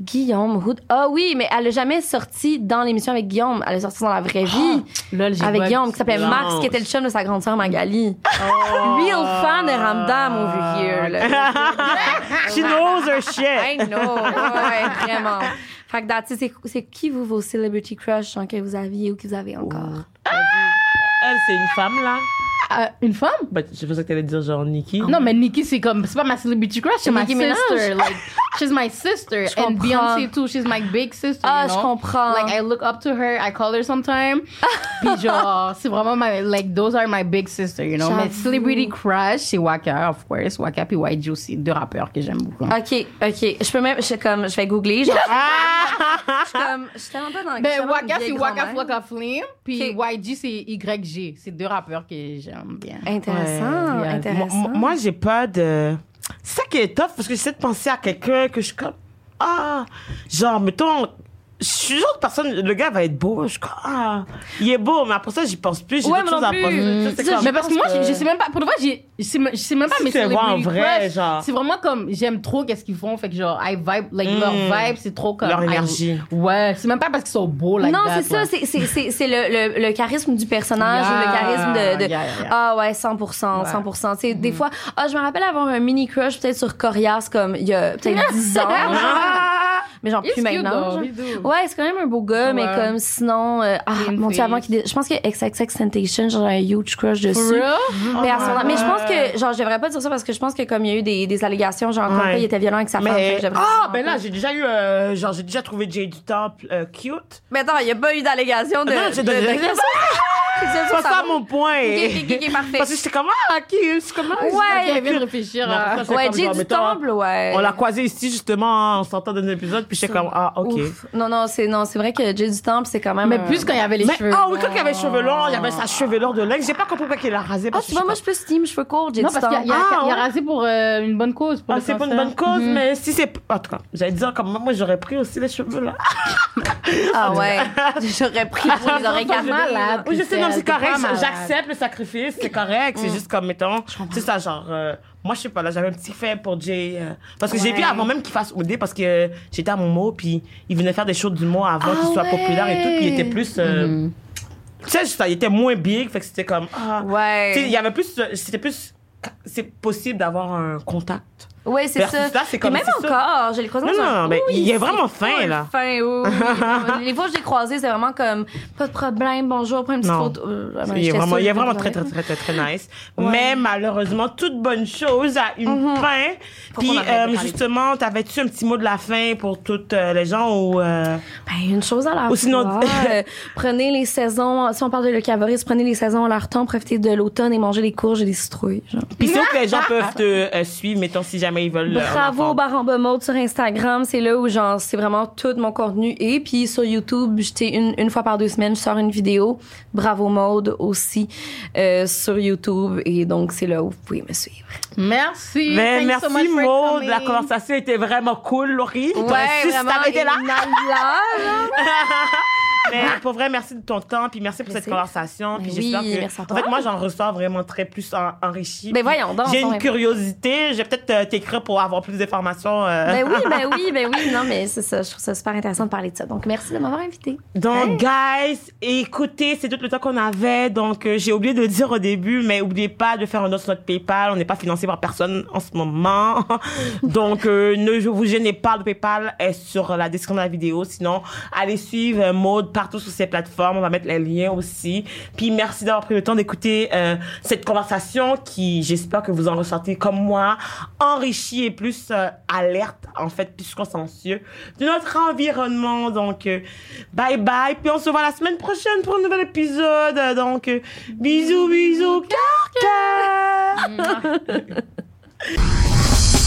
Guillaume Hood. Ah oui, mais elle a jamais sorti dans l'émission avec Guillaume. Elle est sortie dans la vraie vie Lol, j'ai avec Guillaume qui s'appelait. Max, qui était le chum de sa grande sœur Magali. Oh. Real fan de Ramdam over here. là. She knows her shit. I know. Ouais, vraiment. Fait que c'est, qui vous vos celebrity crush hein, que vous aviez ou que vous avez encore? Elle, c'est une femme, là. Euh, une femme? Bah, je pensais que t'allais dire genre Nikki. Non, mais Nikki, c'est comme, c'est pas ma celebrity crush, c'est ma Nicki Minaj. sister. Like, she's my sister. Je And comprends. Beyoncé too, she's my big sister. Ah, you je know? comprends. Like, I look up to her, I call her sometime. Puis genre, c'est vraiment my, like, those are my big sister, you know? Mais J'avoue. celebrity crush, c'est Waka, of course. Waka puis YG aussi, deux rappeurs que j'aime beaucoup. Ok, ok. Je peux même, je, comme, je vais googler. Genre, je suis comme, je suis tellement pas dans le Ben, Waka, c'est Waka Flocka Flame, puis. YG, c'est YG. C'est deux rappeurs que j'aime bien. Intéressant, Ouais, yeah. intéressant. Moi, moi, j'ai pas de. C'est ça qui est tough parce que j'essaie de penser à quelqu'un que je suis comme. Ah! Genre, mettons. Je suis genre de personne, le gars va être beau. Je comme, ah, il est beau, mais après ça, j'y pense plus. J'ai Ouais, d'autres choses non à plus. penser. C'est Ça, comme- Mais parce que moi, je, que- je sais même pas, pour de vrai, je sais, je sais même pas Si tu vois en celebrity vrai, crush. genre. C'est vraiment comme, j'aime trop qu'est-ce qu'ils font, fait que genre, I vibe, like, leur Mm. vibe, c'est trop comme. Leur I- énergie. ouais, c'est même pas parce qu'ils sont beaux, like non, c'est ça, c'est, c'est, c'est, c'est le, le, le charisme du personnage Yeah, ou le charisme de. de- yeah, yeah. Ah ouais, 100%, 100%. Tu sais, des fois, ah, je me rappelle avoir un mini crush peut-être sur Corias comme il y a peut-être 10 ans. Ah! mais genre plus maintenant. Genre. Ouais, c'est quand même un beau gars, mais comme sinon, euh, ah, mon dieu, avant qu'il, dé- je pense que XXX Temptation, j'ai un huge crush dessus. For real? Mais, à ce moment-là- mais je pense que, genre, je devrais pas dire ça parce que je pense que comme il y a eu des, des allégations, genre, Ouais. il était violent avec sa femme. Mais, ah, ben là, j'ai déjà eu, euh, genre, j'ai déjà trouvé Jay du Temple euh, cute. Mais attends, il y a pas eu d'allégation de. Non, j'ai donné- de- C'est ça, pas ça mon point. Ok, ok, ok, parfait. Parce que j'étais comme, ah, cute, c'est comme, ah, Ouais. vient de cute. réfléchir après ça, Ouais, genre, du Temple, ouais. On l'a croisé ici, justement, en sortant d'un épisode, puis j'étais comme, ah, ok. Ouf. Non, non, c'est non, c'est vrai que Jay du Temple, c'est quand même. Mais plus quand il y avait les Mais, cheveux. ah oui, quand il avait les cheveux longs, il y avait sa chevelure de linge. J'ai pas compris pourquoi il l'a rasé. Ah, Parce tu que vois, moi, je suis suis plus team cheveux courts, Jay Non, du parce qu'il a, Temple. il a- Ah, il a ouais. rasé pour euh, une bonne cause. Pour Ah, c'est pas une bonne cause, mais si c'est. En tout cas, j'allais dire, comme moi, j'aurais pris aussi les cheveux là. Ah ouais. J'aurais pris pour les oreilles malade. Oui, je sais, non, c'est correct. J'accepte le sacrifice, c'est correct. C'est juste comme, mettons, c'est ça, genre. Moi, je sais pas, là, j'avais un petit fait pour Jay. euh, parce que j'ai Ouais. vu avant même qu'il fasse OD, parce que euh, j'étais à mon mot, puis il venait faire des shows d'humour avant Ah qu'il soit ouais. populaire et tout, puis il était plus. euh, Mhm. Tu sais, ça, il était moins big, fait que c'était comme. Ah. Ouais. Tu sais, il y avait plus. euh, C'était plus. C'est possible d'avoir un contact. Ouais, c'est ça. c'est comme Et même ça. encore, j'ai les croisé Non, non, mais Oui, il est vraiment fin, là. Fin, oui, oui, oui. Les fois que je l'ai croisé, c'est vraiment comme, pas de problème, bonjour, prends une petite Non. photo. Euh, Il est vraiment, il est très, très, très, très, très nice. Ouais. Mais malheureusement, toute bonne chose a une fin. Faut Puis, euh, justement, t'avais-tu un petit mot de la fin pour toutes euh, les gens ou... Ben, une chose à la Ou sinon- prenez les saisons, si on parle de Le Cavoris, prenez les saisons à leur temps, profitez de l'automne et mangez des courges et des citrouilles. genre. Puis où que les gens peuvent te suivre, mettons, si jamais ils veulent... en Bravo? Baramba Mode sur Instagram, c'est là où genre c'est vraiment tout mon contenu et puis sur YouTube, j'étais une, une fois par deux semaines, je sors une vidéo. Bravo Mode aussi euh, sur YouTube et donc c'est là où vous pouvez me suivre. Merci. You merci so la conversation était vraiment cool, Laurie. Été là. et Nala, là. Mais pour vrai, merci de ton temps, puis merci pour cette conversation. Puis Oui, j'espère que. En fait, moi, j'en ressors vraiment très plus en- enrichi. Ben Puis voyons donc, J'ai une curiosité. Je vais peut-être euh, t'écrire pour avoir plus d'informations. euh. Ben oui, ben oui, ben oui, non mais c'est ça, je trouve ça super intéressant de parler de ça. Donc merci de m'avoir invité. Donc, guys, écoutez, c'est tout le temps qu'on avait. Donc, euh, j'ai oublié de le dire au début, mais oubliez pas de faire un autre sur notre PayPal. On n'est pas financé par personne en ce moment. Donc, euh, ne vous gênez pas. Le PayPal est sur la description de la vidéo. Sinon, allez suivre Maude partout sur ces plateformes. On va mettre les liens aussi. Puis, merci d'avoir pris le temps d'écouter euh, cette conversation qui, j'espère que vous en ressentez comme moi, enrichi et plus euh, alerte, en fait, plus consciencieux de notre environnement. Donc, euh, bye bye. Puis on se voit la semaine prochaine pour un nouvel épisode. Donc, bisous, bisous, cœur, cœur.